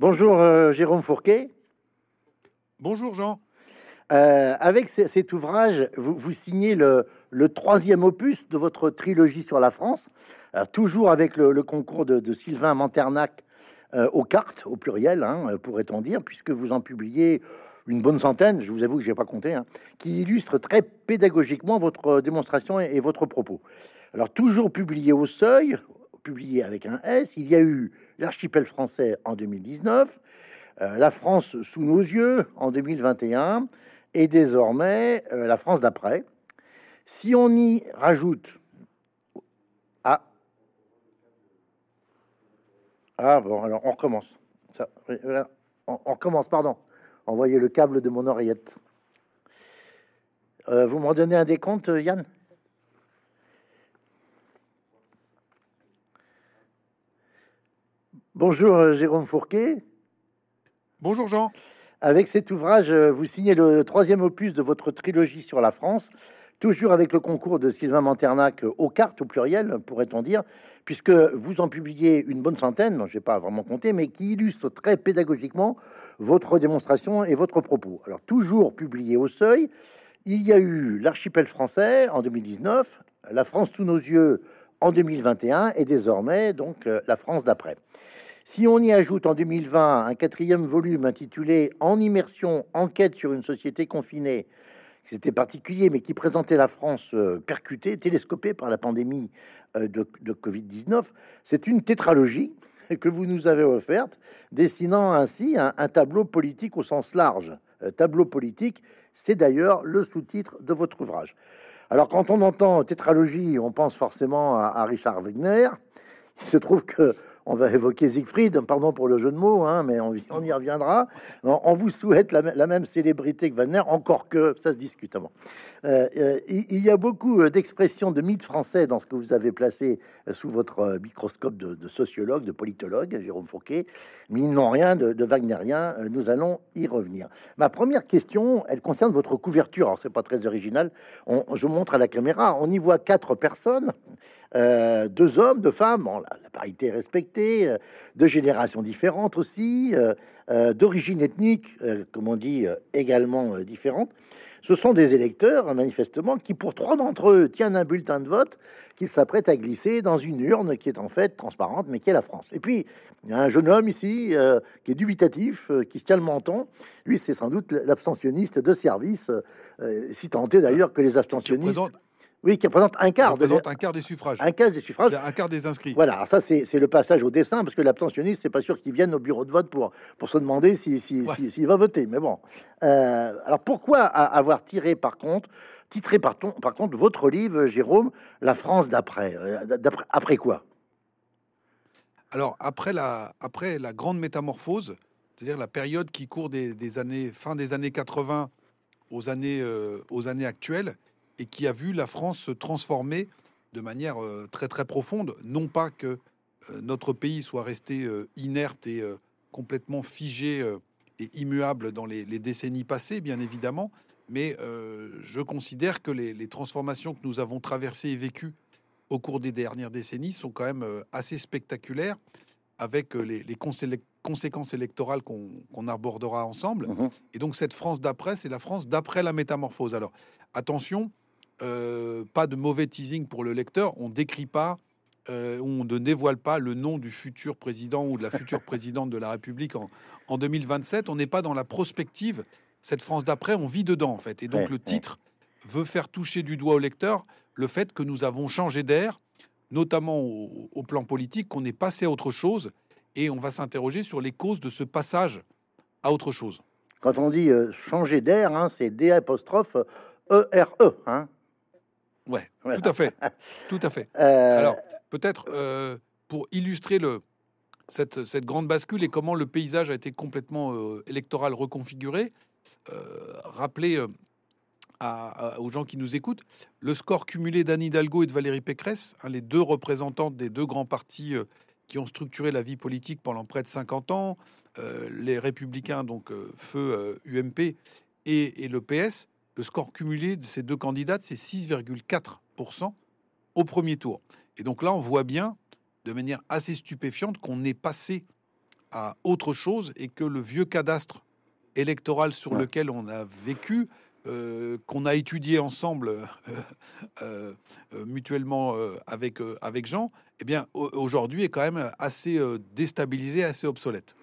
Bonjour euh, Jérôme Fourquet. Bonjour Jean. Euh, avec cet ouvrage, vous, vous signez le, le troisième opus de votre trilogie sur la France, euh, toujours avec le, le concours de, de Sylvain Manternac euh, aux cartes, au pluriel, hein, pourrait-on dire, puisque vous en publiez une bonne centaine, je vous avoue que je n'ai pas compté, hein, qui illustrent très pédagogiquement votre démonstration et, et votre propos. Alors, toujours publié au seuil, publié avec un S, il y a eu l'archipel français en 2019, euh, la France sous nos yeux en 2021 et désormais euh, la France d'après. Si on y rajoute ah bon alors on recommence. Ça, voilà. on, recommence pardon. Envoyez le câble de mon oreillette. Euh, vous me redonnez un décompte, Yann? Bonjour euh, Jérôme Fourquet. Bonjour Jean. Avec cet ouvrage, euh, vous signez le troisième opus de votre trilogie sur la France, toujours avec le concours de Sylvain Manternac euh, aux cartes, au pluriel, pourrait-on dire, puisque vous en publiez une bonne centaine, je n'ai pas vraiment compté, mais qui illustre très pédagogiquement votre démonstration et votre propos. Alors, toujours publié au seuil, il y a eu l'archipel français en 2019, la France sous nos yeux en 2021 et désormais donc la France d'après. Si on y ajoute en 2020 un quatrième volume intitulé En immersion, enquête sur une société confinée, c'était particulier, mais qui présentait la France euh, percutée, télescopée par la pandémie euh, de, de Covid-19, c'est une tétralogie que vous nous avez offerte, dessinant ainsi un, un tableau politique au sens large. Euh, tableau politique, c'est d'ailleurs le sous-titre de votre ouvrage. Alors, quand on entend tétralogie, on pense forcément à, à Richard Wagner. Il se trouve que on va évoquer Siegfried, pardon pour le jeu de mots, hein, mais on, y reviendra. On, vous souhaite la, même célébrité que Wagner, encore que ça se discute avant. Euh, euh, il, y a beaucoup d'expressions de mythes français dans ce que vous avez placé sous votre microscope de, de sociologue, de politologue, Jérôme Fouquet, mais ils n'ont rien de, de wagnerien. Nous allons y revenir. Ma première question, elle concerne votre couverture. Alors, c'est pas très original. On, je montre à la caméra, on y voit quatre personnes. Euh, deux hommes, deux femmes, bon, la, la, parité est respectée, euh, de générations différentes aussi, euh, d'origine ethnique, comme on dit, également différentes. Ce sont des électeurs, manifestement, qui, pour trois d'entre eux, tiennent un bulletin de vote qu'ils s'apprêtent à glisser dans une urne qui est en fait transparente, mais qui est la France. Et puis, il y a un jeune homme ici euh, qui est dubitatif, euh, qui se tient le menton. Lui, c'est sans doute l'abstentionniste de service, euh, si tenté d'ailleurs que les abstentionnistes... Oui, qui représente un quart. De un quart des suffrages. Un quart des suffrages. Un quart des inscrits. Voilà, alors ça c'est le passage au dessin, parce que l'abstentionniste, c'est pas sûr qu'il vienne au bureau de vote pour, pour se demander s'il si, si, ouais. si, va voter. Mais bon. Euh, alors pourquoi avoir tiré par contre, titré par, ton, par contre votre livre, Jérôme, La France d'après? Après quoi? Alors après la, après la grande métamorphose, c'est-à-dire la période qui court des, des, années, fin des années 80 aux années, euh, aux années actuelles, et qui a vu la France se transformer de manière euh, très très profonde. Non pas que euh, notre pays soit resté euh, inerte et complètement figé et immuable dans les, les, décennies passées, bien évidemment, mais euh, je considère que les, les, transformations que nous avons traversées et vécues au cours des dernières décennies sont quand même assez spectaculaires, avec les, les conséquences électorales qu'on qu abordera ensemble. Mmh. Et donc cette France d'après, c'est la France d'après la métamorphose. Alors attention, euh, pas de mauvais teasing pour le lecteur. On décrit pas, euh, on ne dévoile pas le nom du futur président ou de la future présidente de la République en, en 2027. On n'est pas dans la prospective. Cette France d'après, on vit dedans en fait. Et donc ouais, le titre ouais. veut faire toucher du doigt au lecteur le fait que nous avons changé d'air, notamment au, au, plan politique, qu'on est passé à autre chose. Et on va s'interroger sur les causes de ce passage à autre chose. Quand on dit euh, changer d'air, hein, c'est D apostrophe E R E. Hein Ouais, voilà. tout à fait, tout à fait. Euh... Alors peut-être euh, pour illustrer le cette, cette, grande bascule et comment le paysage a été complètement euh, électoral reconfiguré, rappeler à, à, aux gens qui nous écoutent le score cumulé d'Anne Hidalgo et de Valérie Pécresse, hein, les deux représentantes des deux grands partis qui ont structuré la vie politique pendant près de 50 ans, les Républicains, donc feu UMP et, et le PS le score cumulé de ces deux candidates, c'est 6,4% au premier tour. Et donc là, on voit bien, de manière assez stupéfiante, qu'on est passé à autre chose et que le vieux cadastre électoral sur lequel on a vécu, euh, qu'on a étudié ensemble euh, mutuellement avec, avec Jean, eh bien aujourd'hui est quand même assez déstabilisé, assez obsolète.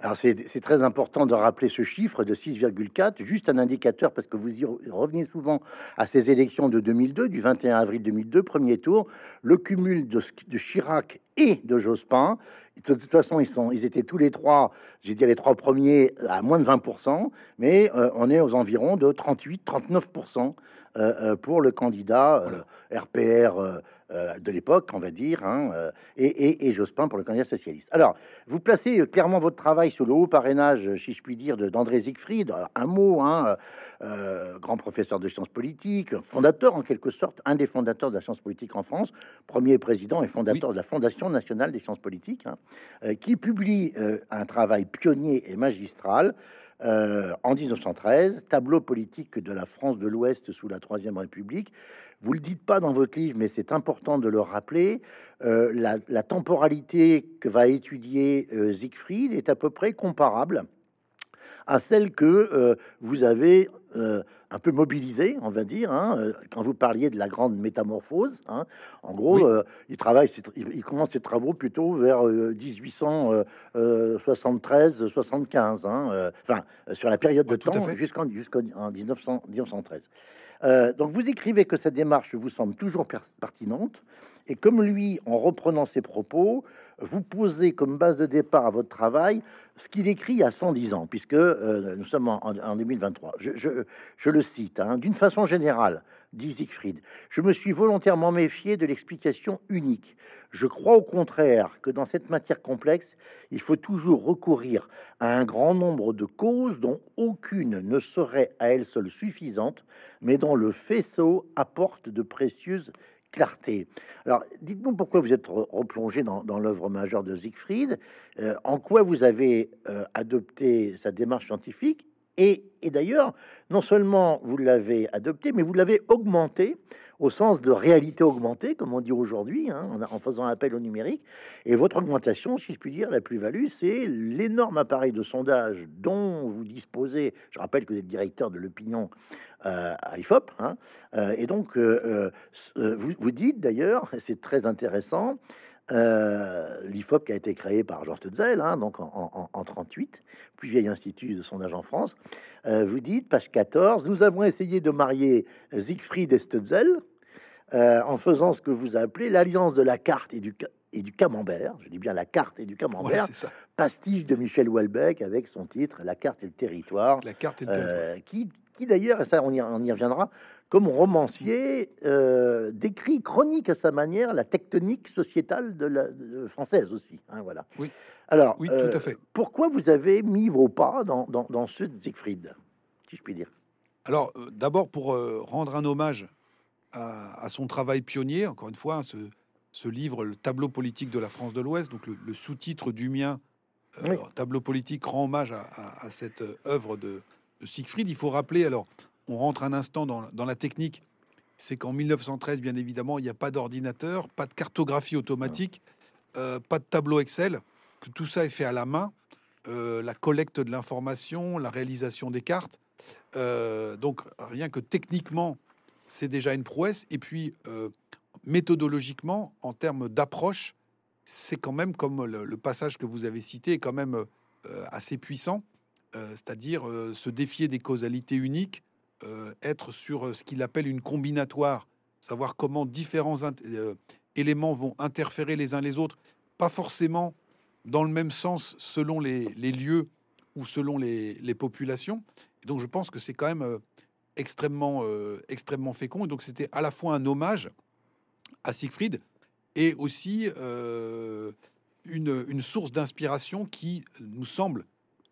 Alors c'est très important de rappeler ce chiffre de 6,4, juste un indicateur, parce que vous y revenez souvent à ces élections de 2002, du 21 avril 2002, premier tour, le cumul de, de Chirac et de Jospin. De toute façon, ils, sont, ils étaient tous les trois, j'ai dit les trois premiers, à moins de 20%, mais euh, on est aux environs de 38-39% euh, euh, pour le candidat RPR euh, de l'époque, on va dire, hein, euh, et, et, Jospin pour le candidat socialiste. Alors, vous placez clairement votre travail sur le haut parrainage, si je puis dire, d'André Siegfried. un mot, hein, euh, grand professeur de sciences politiques, fondateur en quelque sorte, un des fondateurs de la science politique en France, premier président et fondateur de la Fondation nationale des sciences politiques, hein, qui publie un travail pionnier et magistral. en 1913, tableau politique de la France de l'Ouest sous la Troisième République, vous le dites pas dans votre livre, mais c'est important de le rappeler. Euh, la, temporalité que va étudier euh, Siegfried est à peu près comparable à celle que euh, vous avez un peu mobilisée, on va dire, hein, quand vous parliez de la grande métamorphose. Hein. En gros, il travaille, il, commence ses travaux plutôt vers 1873-75, hein, enfin sur la période de temps jusqu'en jusqu'en 1913. Euh, donc vous écrivez que cette démarche vous semble toujours pertinente, et comme lui, en reprenant ses propos, vous posez comme base de départ à votre travail ce qu'il écrit à 110 ans, puisque euh, nous sommes en, 2023. Je, le cite, hein. d'une façon générale, dit Siegfried, je me suis volontairement méfié de l'explication unique. Je crois au contraire que dans cette matière complexe, il faut toujours recourir à un grand nombre de causes dont aucune ne serait à elle seule suffisante, mais dont le faisceau apporte de précieuses clarté. Alors, dites-nous pourquoi vous êtes replongé dans, l'œuvre majeure de Siegfried, euh, en quoi vous avez euh, adopté sa démarche scientifique, et, d'ailleurs, non seulement vous l'avez adopté, mais vous l'avez augmenté au sens de réalité augmentée, comme on dit aujourd'hui, hein, en, faisant appel au numérique. Et votre augmentation, si je puis dire, la plus-value, c'est l'énorme appareil de sondage dont vous disposez. Je rappelle que vous êtes directeur de l'opinion euh, à l'IFOP. Hein. Euh, et donc, euh, vous, vous dites d'ailleurs, c'est très intéressant, l'IFOP qui a été créé par Jean Stutzel, hein, donc en, en, 38, plus vieil institut de sondage en France. vous dites, page 14, nous avons essayé de marier Siegfried et Stutzel en faisant ce que vous appelez l'alliance de la carte et du, et du camembert, je dis bien la carte et du camembert, pastiche de Michel Houellebecq avec son titre La carte et le territoire, la carte et le territoire. qui qui d'ailleurs, ça on y, reviendra, comme romancier, euh, décrit chronique à sa manière la tectonique sociétale de la française aussi. Hein, voilà. Oui. Alors, oui, tout à euh, fait. pourquoi vous avez mis vos pas dans, dans, ceux de Siegfried, si je puis dire? Alors, euh, d'abord pour rendre un hommage à, son travail pionnier, encore une fois, hein, ce, ce, livre, le tableau politique de la France de l'Ouest, donc le, sous-titre du mien, tableau politique, rend hommage à, à cette œuvre de, Siegfried. Il faut rappeler, alors, on rentre un instant dans, la technique, c'est qu'en 1913, bien évidemment, il n'y a pas d'ordinateur, pas de cartographie automatique, euh, pas de tableau Excel, que tout ça est fait à la main, euh, la collecte de l'information, la réalisation des cartes. Euh, donc, rien que techniquement, c'est déjà une prouesse. Et puis, méthodologiquement, en termes d'approche, c'est quand même, comme le, passage que vous avez cité, est quand même assez puissant. C'est-à-dire se défier des causalités uniques, euh, être sur ce qu'il appelle une combinatoire, savoir comment différents éléments vont interférer les uns les autres, pas forcément dans le même sens selon les, lieux ou selon les, populations. donc je pense que c'est quand même extrêmement, extrêmement fécond. Et donc c'était à la fois un hommage à Siegfried et aussi une, une, source d'inspiration qui nous semble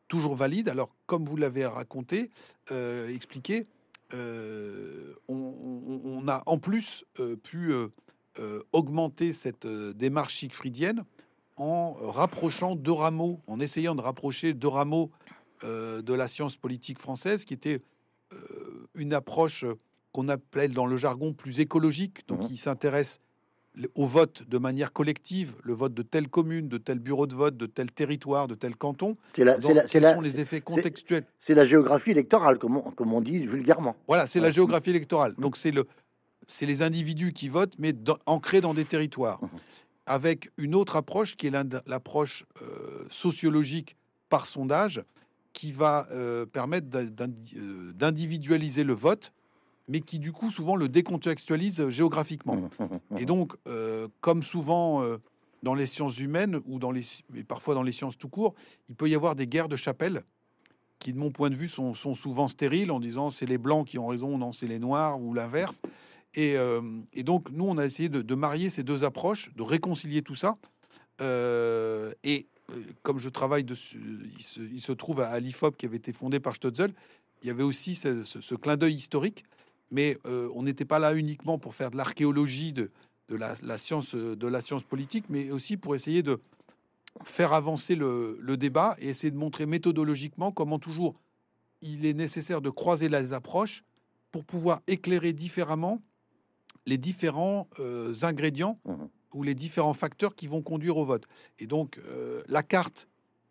toujours valide. Alors, comme vous l'avez raconté, euh, expliqué, euh, on, a en plus euh, pu augmenter cette démarche siegfriedienne en rapprochant deux rameaux, en essayant de rapprocher deux rameaux de la science politique française, qui était une approche qu'on appelle dans le jargon plus écologique, donc mmh. qui s'intéresse au vote de manière collective, le vote de telle commune, de tel bureau de vote, de tel territoire, de tel canton. C'est la, sont les effets contextuels C'est la géographie électorale, comme on, comme on dit vulgairement. Voilà, c'est Ouais. la géographie électorale. Donc c'est le, c'est les individus qui votent, mais dans- ancrés dans des territoires, avec une autre approche qui est l'approche euh, sociologique par sondage, qui va euh, permettre euh, d'individualiser le vote, mais qui du coup souvent le décontextualise géographiquement. Et donc, euh, comme souvent euh, dans les sciences humaines ou dans les, et parfois dans les sciences tout court, il peut y avoir des guerres de chapelle qui, de mon point de vue, sont, sont souvent stériles en disant c'est les blancs qui ont raison, non, c'est les noirs ou l'inverse. Et, euh, et donc, nous, on a essayé de, de marier ces deux approches, de réconcilier tout ça. Euh, et euh, comme je travaille dessus, il se, il se trouve à, à l'IFOP qui avait été fondé par Stutzel, il y avait aussi ce, ce- ce clin d'œil historique, mais euh, on n'était pas là uniquement pour faire de l'archéologie de, de la, la science, euh, de la science politique, mais aussi pour essayer de faire avancer le, le débat et essayer de montrer méthodologiquement comment toujours il est nécessaire de croiser les approches pour pouvoir éclairer différemment les différents euh, ingrédients Mhm. ou les différents facteurs qui vont conduire au vote. Et donc, euh, la carte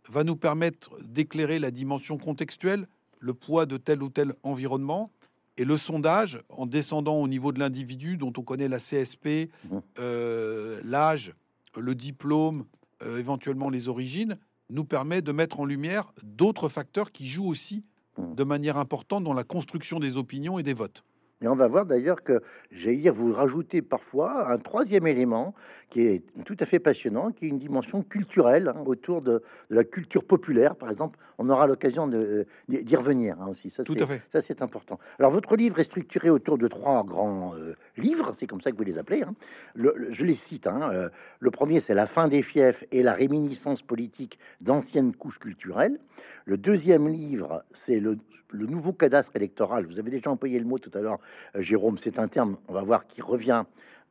va nous permettre d'éclairer la dimension contextuelle, le poids de tel ou tel environnement, et le sondage, en descendant au niveau de l'individu, dont on connaît la CSP, Mhm. euh, l'âge, le diplôme, euh, éventuellement les origines, nous permet de mettre en lumière d'autres facteurs qui jouent aussi Mhm. de manière importante dans la construction des opinions et des votes. Et on va voir d'ailleurs que, j'allais dire, vous rajoutez parfois un troisième élément qui est tout à fait passionnant, qui est une dimension culturelle hein, autour de, de la culture populaire, par exemple. On aura l'occasion de, d'y revenir hein, aussi. Ça, Tout c'est- à fait. Ça, c'est important. Alors, votre livre est structuré autour de trois grands euh, livres, c'est comme ça que vous les appelez. hein. Le- le- je les cite. euh, le premier, c'est La fin des fiefs et la réminiscence politique d'anciennes couches culturelles. Le deuxième livre, c'est le, le nouveau cadastre électoral. Vous avez déjà employé le mot tout à l'heure, euh, Jérôme. C'est un terme, on va voir, qui revient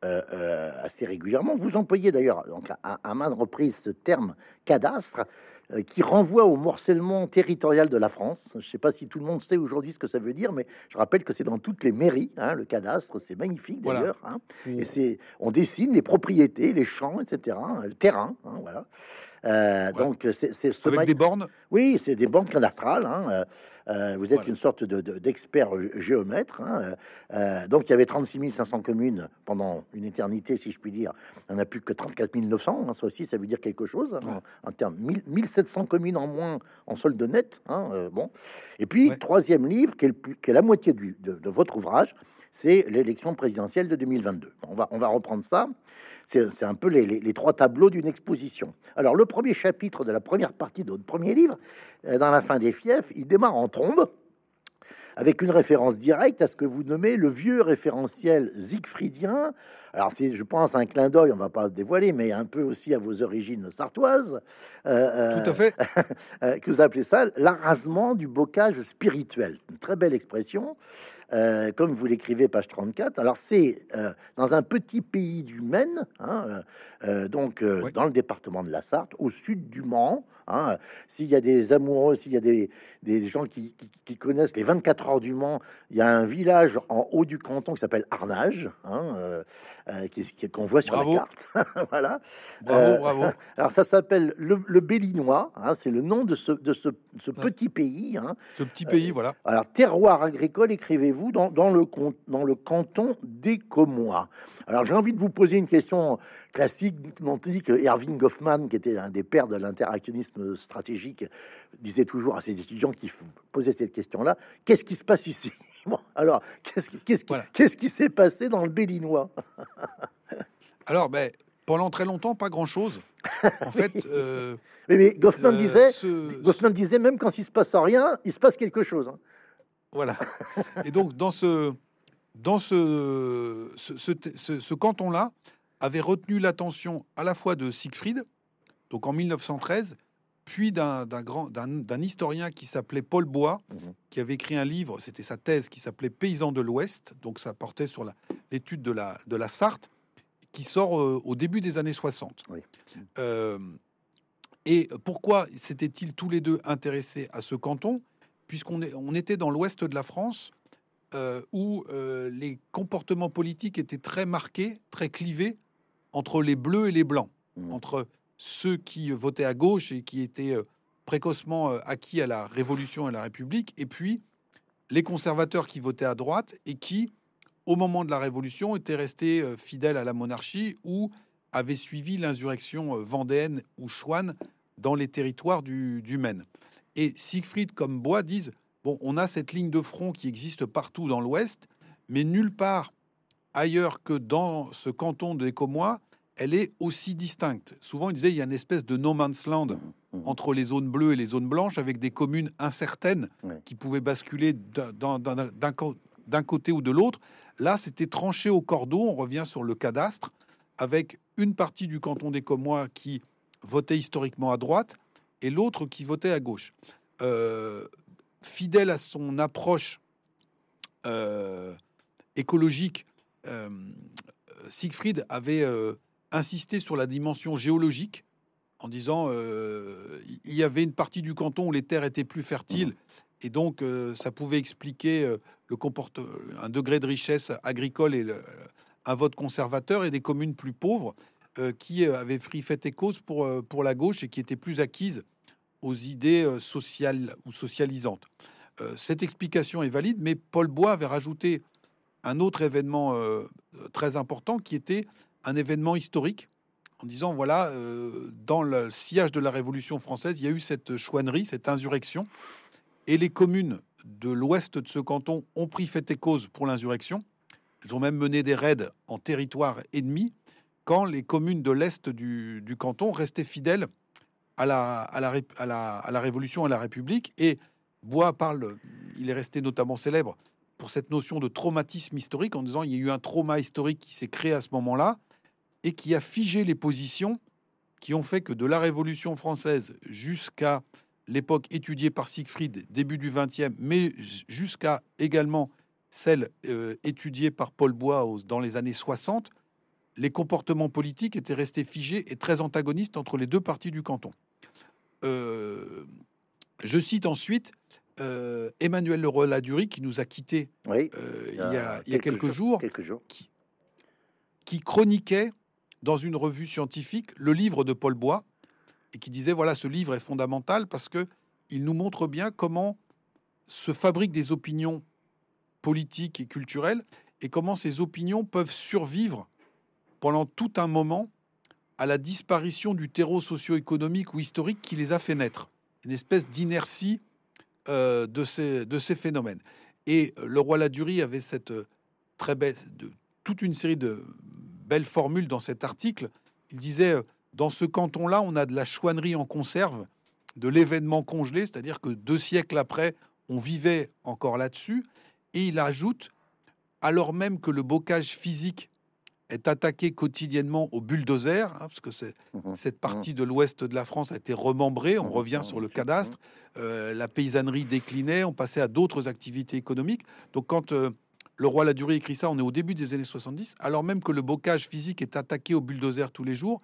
euh, euh, assez régulièrement. Vous employez d'ailleurs donc à, à maintes reprises ce terme cadastre euh, qui renvoie au morcellement territorial de la France. Je ne sais pas si tout le monde sait aujourd'hui ce que ça veut dire, mais je rappelle que c'est dans toutes les mairies, hein, le cadastre, c'est magnifique Voilà. d'ailleurs. hein. Et c'est, on dessine les propriétés, les champs, etc., hein, le terrain, hein, voilà. Euh, Donc c'est, ce Avec des bornes, oui, c'est des banques cadastrales. hein, euh, vous êtes Voilà. une sorte de, de- d'expert gé- géomètre. hein, euh, donc, il y avait 36 500 communes pendant une éternité, si je puis dire. Il n'y en a plus que 34 900. hein, ça aussi, ça veut dire quelque chose. hein, en, en termes 1000 1700 communes en moins en solde net. bon. Et puis, Ouais. troisième livre, qui est, le plus- qui est la moitié du- de, de votre ouvrage, c'est l'élection présidentielle de 2022. On va, on va reprendre ça. C'est un peu les, les- les trois tableaux d'une exposition. Alors, le premier chapitre de la première partie de votre premier livre, euh, dans la fin des fiefs, il démarre en trombe, avec une référence directe à ce que vous nommez le vieux référentiel siegfriedien. Alors, c'est, je pense, un clin d'œil, on va pas le dévoiler, mais un peu aussi à vos origines sartoises. Euh, tout à fait. euh, que vous appelez ça l'arasement du bocage spirituel. Une très belle expression, euh, comme vous l'écrivez, page 34. Alors, c'est euh, dans un petit pays du Maine, hein, euh, donc Oui. dans le département de la Sarthe, au sud du Mans. hein. S'il y a des amoureux, s'il y a des, des gens qui, qui- qui connaissent les 24 heures du Mans, il y a un village en haut du canton qui s'appelle Arnage, hein, euh, euh, qu'on voit sur Bravo. la carte. voilà. Bravo, Euh, bravo. Alors ça s'appelle le, le Bélinois, hein, c'est le nom de ce, de ce, ce petit pays. hein. Ce petit pays, voilà. Alors terroir agricole, écrivez-vous, dans, dans, le, dans le canton des Comois. Alors j'ai envie de vous poser une question classique dont on dit que Erving Goffman, qui était un des pères de l'interactionnisme stratégique, disait toujours à ses étudiants qui posaient cette question-là, qu'est-ce qui se passe ici? Alors, qu'est-ce qui, qu'est-ce qui, Voilà. qu'est-ce qui s'est passé dans le Bélinois? Alors, ben, pendant très longtemps, pas grand-chose. En fait, euh, mais, mais Goffman euh, disait, ce- Goffman disait même quand il se passe rien, il se passe quelque chose. hein. Voilà. Et donc, dans ce, dans ce, ce, ce, ce- ce canton-là, avait retenu l'attention à la fois de Siegfried, donc en 1913, puis d'un grand d'un historien qui s'appelait Paul Bois, Mhm. qui avait écrit un livre, c'était sa thèse, qui s'appelait Paysans de l'Ouest, donc ça portait sur l'étude de la, de la Sarthe, qui sort euh, au début des années 60. Oui. Euh, et pourquoi s'étaient-ils tous les deux intéressés à ce canton? Puisqu'on est- on était dans l'ouest de la France, euh, où les comportements politiques étaient très marqués, très clivés entre les bleus et les blancs, Mmh. entre ceux qui votaient à gauche et qui étaient euh, précocement euh, acquis à la Révolution et à la République, et puis les conservateurs qui votaient à droite et qui, au moment de la Révolution, étaient restés euh, fidèles à la monarchie ou avaient suivi l'insurrection euh, vendéenne ou chouane dans les territoires du, du Maine. Et Siegfried comme Bois disent bon, on a cette ligne de front qui existe partout dans l'Ouest, mais nulle part ailleurs que dans ce canton de Écomois, elle est aussi distincte. Souvent, ils disaient il y a une espèce de no man's land Mhm. entre les zones bleues et les zones blanches, avec des communes incertaines qui pouvaient basculer d'un côté ou de l'autre. Là, c'était tranché au cordeau. On revient sur le cadastre, avec une partie du canton des Comois qui votait historiquement à droite et l'autre qui votait à gauche. Euh, fidèle à son approche euh, écologique, euh, Siegfried avait insisté sur la dimension géologique en disant euh, il y avait une partie du canton où les terres étaient plus fertiles et donc euh, ça pouvait expliquer euh, le comporte un degré de richesse agricole et le- un vote conservateur et des communes plus pauvres euh, qui avaient fait et cause pour, pour la gauche et qui étaient plus acquises aux idées sociales ou socialisantes. Cette explication est valide, mais Paul Bois avait rajouté un autre événement très important qui était un événement historique en disant voilà, euh, dans le sillage de la Révolution française, il y a eu cette chouannerie, cette insurrection, et les communes de l'ouest de ce canton ont pris fait et cause pour l'insurrection. Elles ont même mené des raids en territoire ennemi, quand les communes de l'est du, canton restaient fidèles à la, à, la, à, la, à la Révolution et à la République. Et Bois parle, il est resté notamment célèbre pour cette notion de traumatisme historique, en disant il y a eu un trauma historique qui s'est créé à ce moment-là et qui a figé les positions qui ont fait que de la Révolution française jusqu'à l'époque étudiée par Siegfried, début du XXe, mais jusqu'à également celle euh, étudiée par Paul Bois dans les années 60, les comportements politiques étaient restés figés et très antagonistes entre les deux parties du canton. Euh, je cite ensuite euh, Emmanuel Leroy-Ladurie qui nous a quittés Oui, il, y a, il y a quelques, jours. jours, Quelques jours. qui chroniquait dans une revue scientifique le livre de Paul Bois et qui disait voilà ce livre est fondamental parce que il nous montre bien comment se fabriquent des opinions politiques et culturelles et comment ces opinions peuvent survivre pendant tout un moment à la disparition du terreau socio-économique ou historique qui les a fait naître. Une espèce d'inertie euh, de, ces, de ces phénomènes. Et euh, le roi Ladurie avait cette euh, très belle, de, toute une série de belles formules dans cet article. Il disait, euh, dans ce canton-là, on a de la chouannerie en conserve, de l'événement congelé, c'est-à-dire que deux siècles après, on vivait encore là-dessus. Et il ajoute, alors même que le bocage physique est attaqué quotidiennement au bulldozer, hein, parce que c'est, Mhm. cette partie de l'ouest de la France a été remembrée, on Mhm. revient sur le cadastre, euh, la paysannerie déclinait, on passait à d'autres activités économiques. Donc quand euh, le roi Ladurie écrit ça, on est au début des années 70, alors même que le bocage physique est attaqué au bulldozer tous les jours,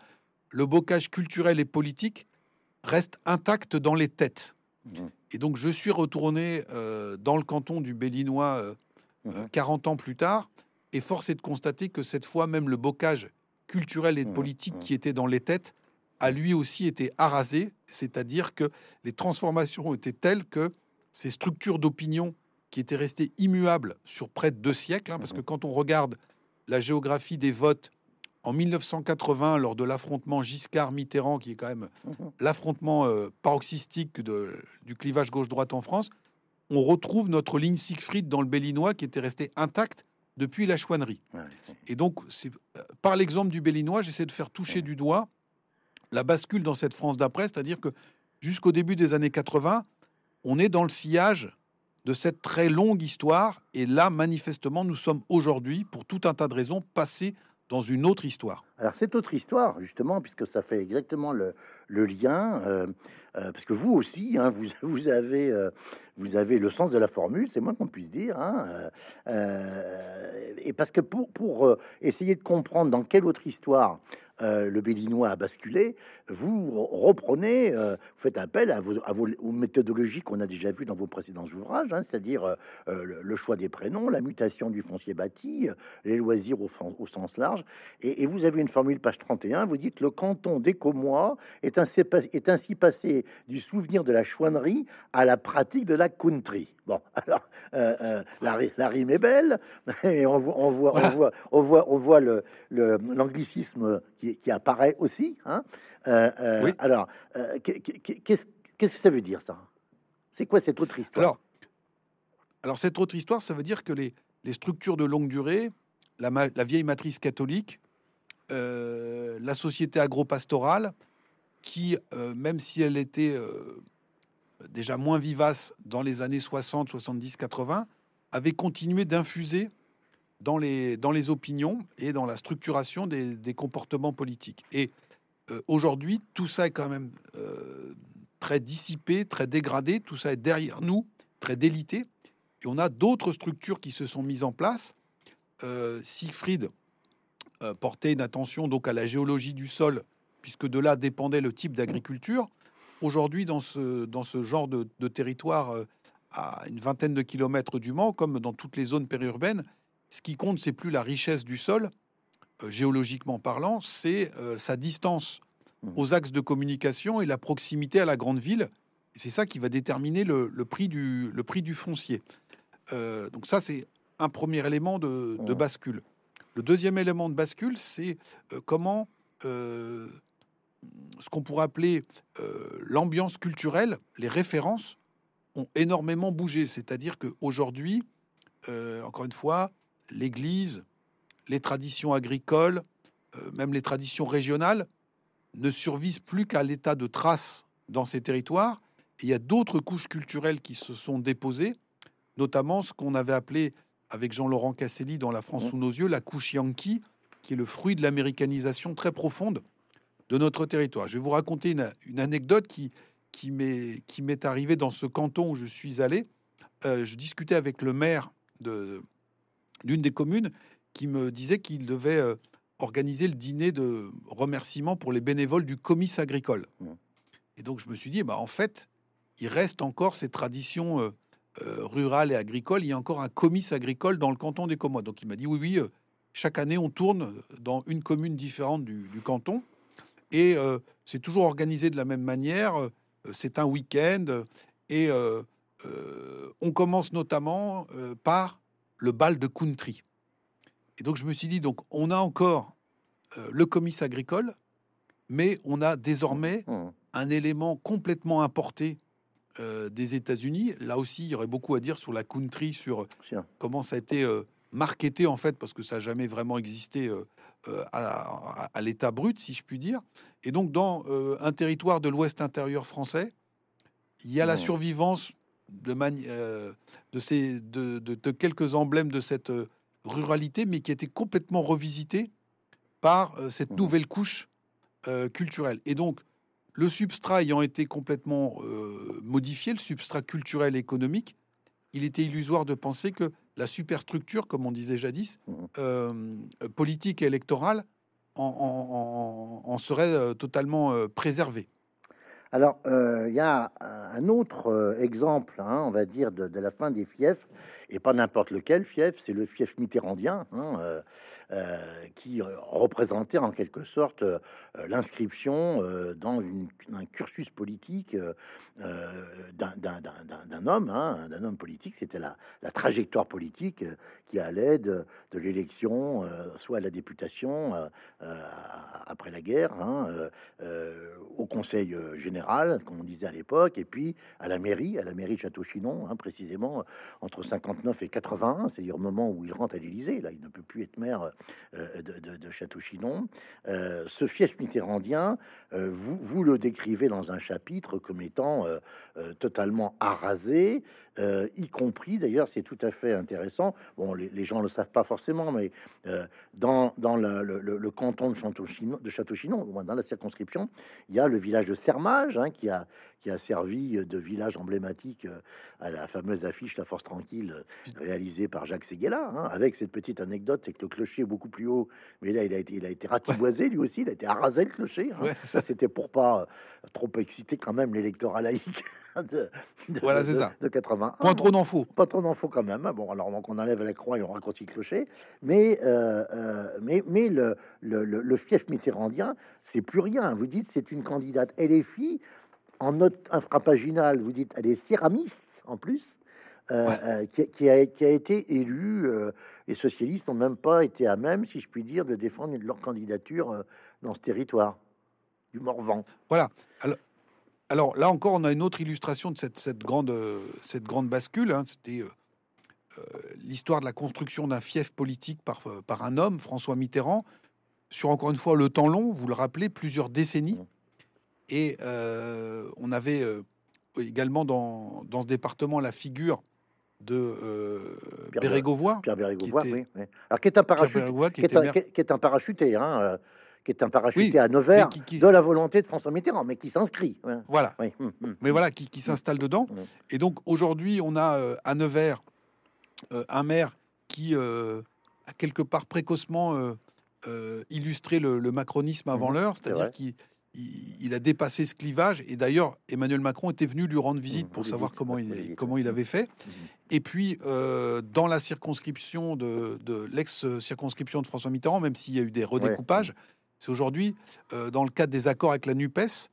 le bocage culturel et politique reste intact dans les têtes. Mhm. Et donc je suis retourné euh, dans le canton du euh, Mhm. euh, 40 ans plus tard, et force est de constater que cette fois, même le bocage culturel et Mhm, politique qui était dans les têtes a lui aussi été arasé, c'est-à-dire que les transformations étaient telles que ces structures d'opinion qui étaient restées immuables sur près de deux siècles, hein, parce que quand on regarde la géographie des votes en 1980, lors de l'affrontement Giscard-Mitterrand, qui est quand même Mhm. l'affrontement euh, paroxystique de- du clivage gauche-droite en France, on retrouve notre ligne Siegfried dans le Bellinois qui était restée intacte depuis la chouannerie. Ouais. Et donc, c'est euh, par l'exemple du Bellinois, j'essaie de faire toucher du doigt la bascule dans cette France d'après, c'est-à-dire que jusqu'au début des années 80, on est dans le sillage de cette très longue histoire. Et là, manifestement, nous sommes aujourd'hui, pour tout un tas de raisons, passés dans une autre histoire. Alors, cette autre histoire, justement, puisque ça fait exactement le, lien, euh, euh, parce que vous aussi, hein, vous, vous, avez, euh, vous avez le sens de la formule, c'est moins qu'on puisse dire. Hein, et parce que pour, pour essayer de comprendre dans quelle autre histoire le Bellinois a basculé, vous re- reprenez, euh, vous faites appel à vos, à vos, aux méthodologies qu'on a déjà vues dans vos précédents ouvrages, hein, c'est-à-dire euh, euh, le, le choix des prénoms, la mutation du foncier bâti, euh, les loisirs au, sens large. Et, et vous avez une formule, page 31, vous dites le canton est ainsi, est ainsi passé du souvenir de la chouannerie à la pratique de la country. Bon, alors la, la, rime est belle, et on voit, on voit, on voit, on voit, on voit le l'anglicisme qui, qui, apparaît aussi. Hein. Euh, oui. Alors, qu'est-ce que ça veut dire ça? C'est quoi cette autre histoire? Alors, alors, cette autre histoire, ça veut dire que les, les structures de longue durée, la, la vieille matrice catholique, euh, la société agro-pastorale, qui, euh, même si elle était euh, déjà moins vivace dans les années 60, 70, 80, avait continué d'infuser dans les, dans les opinions et dans la structuration des, des comportements politiques. Et aujourd'hui, tout ça est quand même très dissipé, très dégradé, tout ça est derrière nous, très délité. Et on a d'autres structures qui se sont mises en place. Siegfried euh, porter une attention donc à la géologie du sol, puisque de là dépendait le type d'agriculture. Aujourd'hui, dans ce, dans ce genre de, territoire euh, à une vingtaine de kilomètres du Mans, comme dans toutes les zones périurbaines, ce qui compte, c'est plus la richesse du sol, euh, géologiquement parlant, c'est sa distance mmh. aux axes de communication et la proximité à la grande ville. C'est ça qui va déterminer le, prix, du, le prix du foncier. donc ça, c'est un premier élément de, de mmh. bascule. Le deuxième élément de bascule, c'est euh, comment euh, ce qu'on pourrait appeler euh, l'ambiance culturelle, les références ont énormément bougé. C'est-à-dire qu'aujourd'hui, encore une fois, l'Église, les traditions agricoles, même les traditions régionales, ne survivent plus qu'à l'état de trace dans ces territoires. il y a d'autres couches culturelles qui se sont déposées, notamment ce qu'on avait appelé avec Jean-Laurent Casselli dans La France sous nos yeux, la couche yankee, qui est le fruit de l'américanisation très profonde de notre territoire. Je vais vous raconter une, anecdote qui, qui m'est arrivée dans ce canton où je suis allé. Euh, je discutais avec le maire d'une des communes qui me disait qu'il devait euh, organiser le dîner de remerciement pour les bénévoles du comice agricole. Et donc je me suis dit, bah, en fait, il reste encore ces traditions euh, euh, rural et agricole, il y a encore un comice agricole dans le canton des Commodes. Donc il m'a dit oui, oui, euh, chaque année on tourne dans une commune différente du, canton et c'est toujours organisé de la même manière. c'est un week-end et on commence notamment par le bal de country. Et donc je me suis dit donc on a encore le comice agricole, mais on a désormais mmh. un élément complètement importé euh, des États-Unis. Là aussi, il y aurait beaucoup à dire sur la country, sur comment ça a été euh, marketé en fait, parce que ça n'a jamais vraiment existé euh, à, l'état brut, si je puis dire. Et donc, dans un territoire de l'Ouest intérieur français, il y a la survivance de, de, ces, de, de, quelques emblèmes de cette ruralité, mais qui a été complètement revisité par cette nouvelle couche culturelle. Et donc, le substrat ayant été complètement euh, modifié, le substrat culturel et économique, il était illusoire de penser que la superstructure, comme on disait jadis, mmh. euh, politique et électorale, en, serait euh, totalement préservée. Alors, il y a un autre exemple, hein, on va dire, de, la fin des fiefs, et pas n'importe lequel fief, c'est le fief mitterrandien, hein, euh, qui représentait en quelque sorte euh, l'inscription euh, dans un cursus politique d'un homme, hein, d'un homme politique. C'était la, trajectoire politique qui allait de, l'élection, soit à la députation après la guerre, hein, au Conseil général, comme on disait à l'époque, et puis à la mairie, à la mairie de Château-Chinon, précisément entre 59 et 81, c'est-à-dire au moment où il rentre à l'Élysée. Là, il ne peut plus être maire euh, de, Château-Chinon. Euh, ce fief mitterrandien, euh, vous, vous le décrivez dans un chapitre comme étant totalement arasé, y compris, d'ailleurs, c'est tout à fait intéressant. Bon, les, gens ne le savent pas forcément, mais dans, dans le, canton de Château-Chinon, de dans la circonscription, il y a le village de Sermage hein, qui a qui a servi de village emblématique à la fameuse affiche La Force Tranquille, réalisée par Jacques Séguéla, hein, avec cette petite anecdote, c'est que le clocher est beaucoup plus haut, mais là, il a été, il a été ratiboisé, lui aussi, il a été arasé, le clocher. Hein. ça, c'était pour pas trop exciter quand même l'électorat laïque. de, voilà, c'est ça. De 80. Pas trop d'infos. Pas trop d'infos quand même. Hein. Bon, alors donc on enlève la croix et on raccourcit le clocher. Mais, euh, euh, mais, mais le, le, le, fief mitterrandien, c'est plus rien. Vous dites c'est une candidate LFI. En note infrapaginale, vous dites elle est céramiste en plus. Euh, qui, qui, a, qui, a, été élue. les socialistes n'ont même pas été à même, si je puis dire, de défendre leur candidature dans ce territoire du Morvan. Voilà. Alors, alors là encore, on a une autre illustration de cette, grande, cette grande bascule. Hein. C'était euh, euh, l'histoire de la construction d'un fief politique par, par un homme, François Mitterrand, sur encore une fois le temps long, vous le rappelez, plusieurs décennies. Et euh, on avait également dans, ce département la figure de Pierre Bérégovoy. Pierre Bérégovoy, oui, Alors qui est un parachute, qui, est un, parachuté, hein, qui est un parachuté à Nevers de la volonté de François Mitterrand, mais qui s'inscrit. Voilà. Hum, hum. Mais voilà, qui, s'installe dedans. Et donc aujourd'hui, on a euh, à Nevers euh, un maire qui euh, a quelque part précocement illustré le, macronisme avant l'heure, c'est-à-dire qu'il il, a dépassé ce clivage. Et d'ailleurs, Emmanuel Macron était venu lui rendre visite pour savoir comment il, comment il avait fait. Et puis, dans la circonscription de, l'ex-circonscription de François Mitterrand, même s'il y a eu des redécoupages, c'est aujourd'hui, euh, dans le cadre des accords avec la NUPES,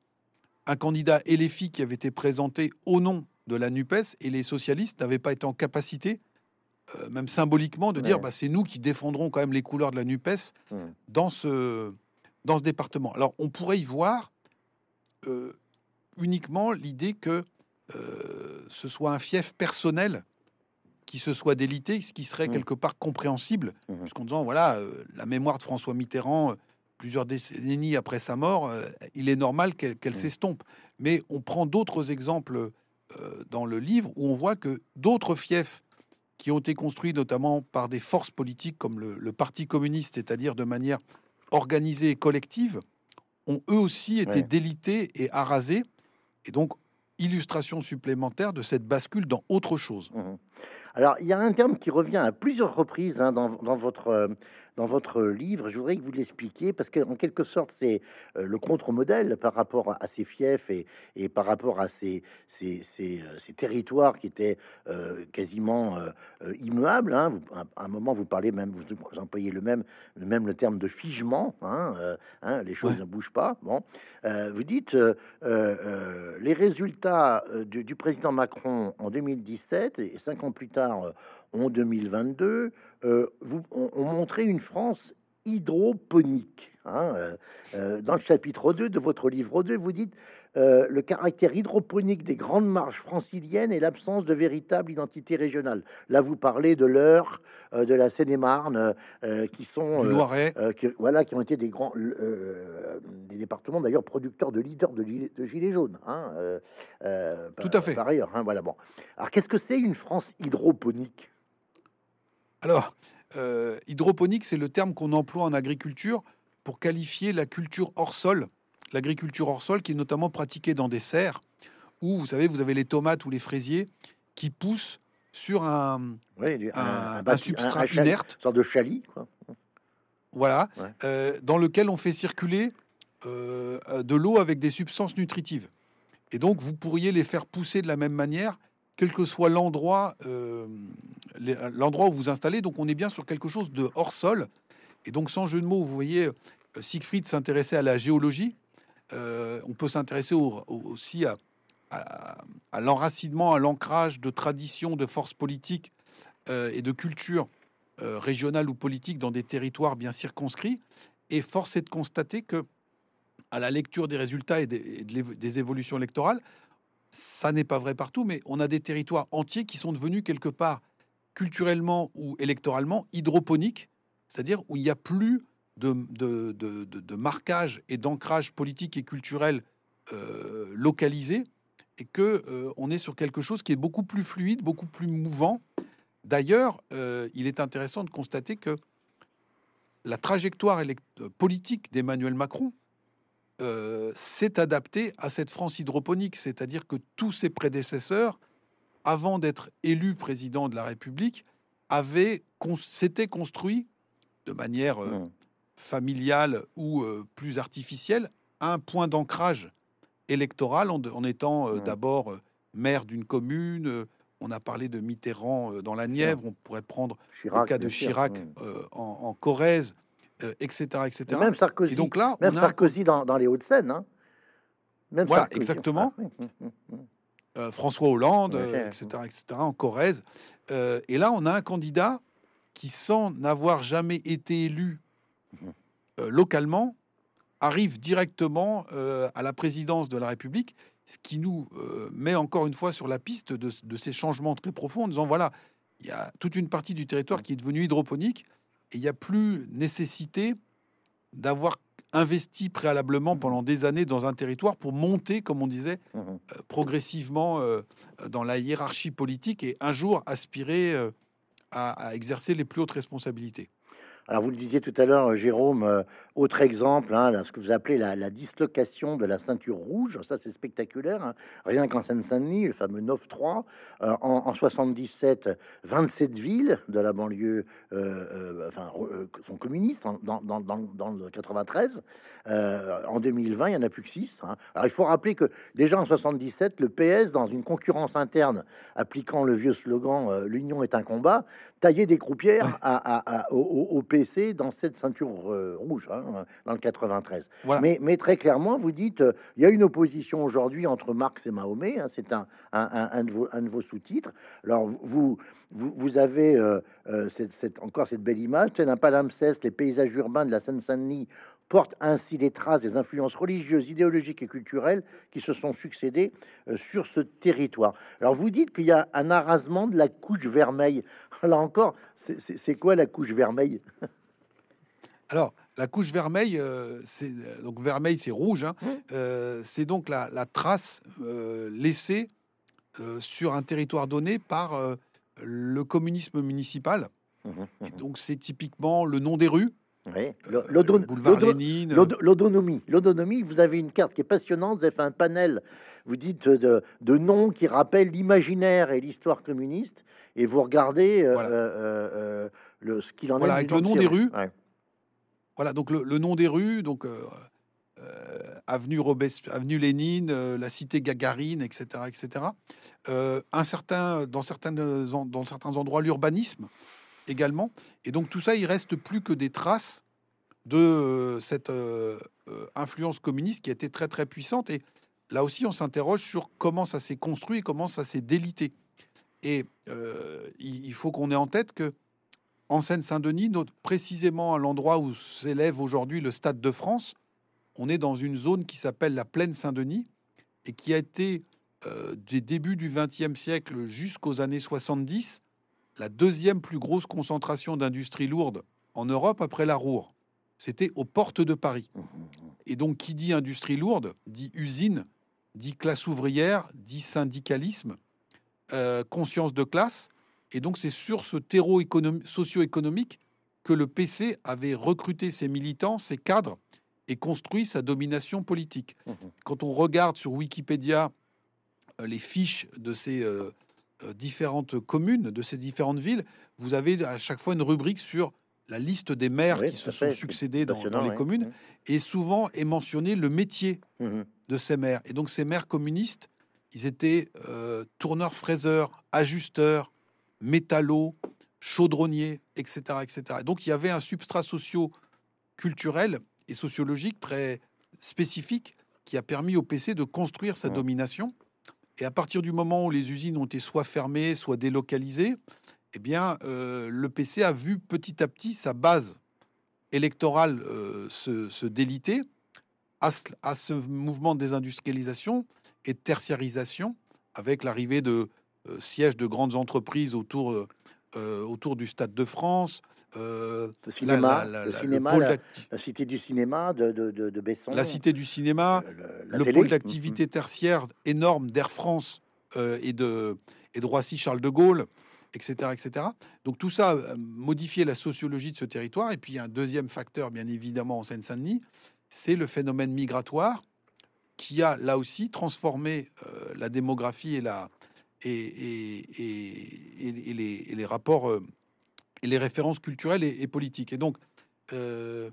un candidat LFI qui avait été présenté au nom de la NUPES et les socialistes n'avaient pas été en capacité, euh, même symboliquement, de dire bah, c'est nous qui défendrons quand même les couleurs de la NUPES dans, ce, dans ce département. Alors on pourrait y voir euh, uniquement l'idée que ce soit un fief personnel qui se soit délité, ce qui serait mmh. quelque part compréhensible, mmh. puisqu'en disant voilà, la mémoire de François Mitterrand plusieurs décennies après sa mort, euh, il est normal qu'elle s'estompe. Mais on prend d'autres exemples euh, dans le livre où on voit que d'autres fiefs qui ont été construits notamment par des forces politiques comme le, Parti communiste, c'est-à-dire de manière organisée et collective, ont eux aussi été délités et arasés. Et donc, illustration supplémentaire de cette bascule dans autre chose. Mmh Alors, il y a un terme qui revient à plusieurs reprises hein, dans, dans, votre, euh, dans votre livre. Je voudrais que vous l'expliquiez parce qu'en quelque sorte, c'est euh, le contre-modèle par rapport à ces fiefs et, et par rapport à ces, ces, ces, euh, ces territoires qui étaient euh, quasiment immuables. Hein. à un moment, vous parlez même, vous employez le même, même le terme de figement. Hein, hein, les choses ne bougent pas. Bon, vous dites les résultats du, du, président Macron en 2017 et cinq ans plus tard en 2022, euh, vous, on, montrait une France hydroponique. Hein, euh, euh, dans le chapitre 2 de votre livre 2, vous dites le caractère hydroponique des grandes marches franciliennes et l'absence de véritable identité régionale. Là, vous parlez de l'Eure, de la Seine-et-Marne, qui sont qui, voilà, qui ont été des grands des départements d'ailleurs producteurs de leaders de, de gilets jaunes. Hein, Tout à fait. Par ailleurs, hein, voilà bon. Alors, qu'est-ce que c'est une France hydroponique? Alors, euh, hydroponique, c'est le terme qu'on emploie en agriculture pour qualifier la culture hors sol, l'agriculture hors sol qui est notamment pratiquée dans des serres où, vous savez, vous avez les tomates ou les fraisiers qui poussent sur un, substrat inerte. Une sorte de chalis, quoi. Voilà, euh, dans lequel on fait circuler euh, de l'eau avec des substances nutritives. Et donc, vous pourriez les faire pousser de la même manière quel que soit l'endroit euh, l'endroit où vous installez. Donc on est bien sur quelque chose de hors sol. Et donc sans jeu de mots, vous voyez, euh, Siegfried s'intéressait à la géologie. Euh, on peut s'intéresser aussi à, l'enracinement, à l'ancrage de traditions, de forces politiques et de cultures régionales ou politiques dans des territoires bien circonscrits. Et force est de constater que, à la lecture des résultats et des évolutions électorales, ça n'est pas vrai partout, mais on a des territoires entiers qui sont devenus quelque part culturellement ou électoralement hydroponiques, c'est-à-dire où il n'y a plus de, de, marquage et d'ancrage politique et culturel euh, localisé, et que euh, on est sur quelque chose qui est beaucoup plus fluide, beaucoup plus mouvant. D'ailleurs, euh, il est intéressant de constater que la trajectoire politique d'Emmanuel Macron s'est adapté à cette France hydroponique, c'est-à-dire que tous ses prédécesseurs, avant d'être élus président de la République, avaient s'étaient construits de manière mmh. familiale ou plus artificielle un point d'ancrage électoral en, étant mmh. d'abord maire d'une commune, on a parlé de Mitterrand euh, dans la Nièvre, on pourrait prendre le cas de Chirac euh, en, Corrèze, etc., euh, etc. même Sarkozy, donc là, même Sarkozy dans, les Hauts-de-Seine. Hein. Même voilà, exactement. François Hollande, etc., etc., en Corrèze. et là, on a un candidat qui, sans n'avoir jamais été élu localement, arrive directement à la présidence de la République ce qui nous euh, met encore une fois sur la piste de, ces changements très profonds en disant voilà, il y a toute une partie du territoire qui est devenue hydroponique et il n'y a plus nécessité d'avoir investi préalablement pendant des années dans un territoire pour monter, comme on disait, mmh euh, progressivement euh, dans la hiérarchie politique et un jour aspirer à exercer les plus hautes responsabilités. Alors, vous le disiez tout à l'heure, Jérôme, euh, autre exemple, hein, ce que vous appelez la, dislocation de la ceinture rouge. Ça, c'est spectaculaire. Hein. Rien qu'en Seine-Saint-Denis, le fameux 9-3. Euh, en, 77, 27 villes de la banlieue euh, sont communistes dans, dans, le 93. en 2020, il n'y en a plus que 6. Hein. Alors, il faut rappeler que déjà en 77, le PS, dans une concurrence interne, appliquant le vieux slogan L'union est un combat, taillait des croupières à, au, PC dans cette ceinture euh, rouge, hein, dans le 93. Mais, mais, très clairement, vous dites, euh, il y a une opposition aujourd'hui entre Marx et Mahomet, hein, c'est un, un, de vos, vos sous-titres. Alors, vous, vous, vous avez euh, cette, encore cette belle image, c'est un palimpseste, les paysages urbains de la Seine-Saint-Denis porte ainsi les traces des influences religieuses, idéologiques et culturelles qui se sont succédées euh, sur ce territoire. Alors vous dites qu'il y a un arrasement de la couche vermeille. Là encore, c'est quoi la couche vermeille? Alors, la couche vermeille, euh, c'est donc vermeil, c'est rouge. Hein. Mmh. Euh, c'est donc la, trace laissée sur un territoire donné par le communisme municipal. Mmh, mmh, donc, c'est typiquement le nom des rues. Oui. Euh, l'autonomie. L'autonomie, vous avez une carte qui est passionnante, vous avez fait un panel, vous dites, de, de noms qui rappellent l'imaginaire et l'histoire communiste, et vous regardez euh, euh, le, ce qu'il en voilà, est. Avec le nom des rues. Voilà, donc le, nom des rues, donc avenue Robespierre, avenue Lénine, la cité Gagarine, etc., etc. un certain, dans certains, dans certains endroits, l'urbanisme également. Et donc tout ça, il reste plus que des traces de euh, cette euh, euh, influence communiste qui a été très très puissante. Et là aussi, on s'interroge sur comment ça s'est construit, comment ça s'est délité. Et il faut qu'on ait en tête que en Seine-Saint-Denis, précisément à l'endroit où s'élève aujourd'hui le Stade de France, on est dans une zone qui s'appelle la Plaine Saint-Denis et qui a été des débuts du XXe siècle jusqu'aux années 70 la deuxième plus grosse concentration d'industrie lourde en Europe après la Roure. C'était aux portes de Paris. Et donc, qui dit industrie lourde, dit usine, dit classe ouvrière, dit syndicalisme, euh, conscience de classe. Et donc, c'est sur ce terreau socio-économique que le PC avait recruté ses militants, ses cadres, et construit sa domination politique. Quand on regarde sur Wikipédia euh, les fiches de ces euh, différentes communes de ces différentes villes, vous avez à chaque fois une rubrique sur la liste des maires qui se sont succédés dans, les communes, et souvent est mentionné le métier mmh de ces maires. Et donc ces maires communistes, ils étaient euh, tourneurs, fraiseurs, ajusteurs, métallos, chaudronniers, etc., etc. donc il y avait un substrat socio-culturel et sociologique très spécifique qui a permis au PC de construire sa mmh. domination et à partir du moment où les usines ont été soit fermées, soit délocalisées, eh bien, euh, le PC a vu petit à petit sa base électorale euh, se, déliter. À ce, mouvement de désindustrialisation et de tertiarisation, avec l'arrivée de euh, sièges de grandes entreprises autour, autour du Stade de France, le cinéma, la, cinéma la, cité du cinéma de, de, de, Besson. La cité du cinéma, le, pôle d'activité mm-hmm. tertiaire énorme d'Air France euh, et, de, et de Roissy-Charles de Gaulle, etc., etc. Donc tout ça a modifié la sociologie de ce territoire. Et puis il y a un deuxième facteur, bien évidemment, en Seine-Saint-Denis, c'est le phénomène migratoire qui a là aussi transformé euh, la démographie et, la, et, et, et, les, les, rapports euh, les références culturelles et, politiques. Et donc, euh,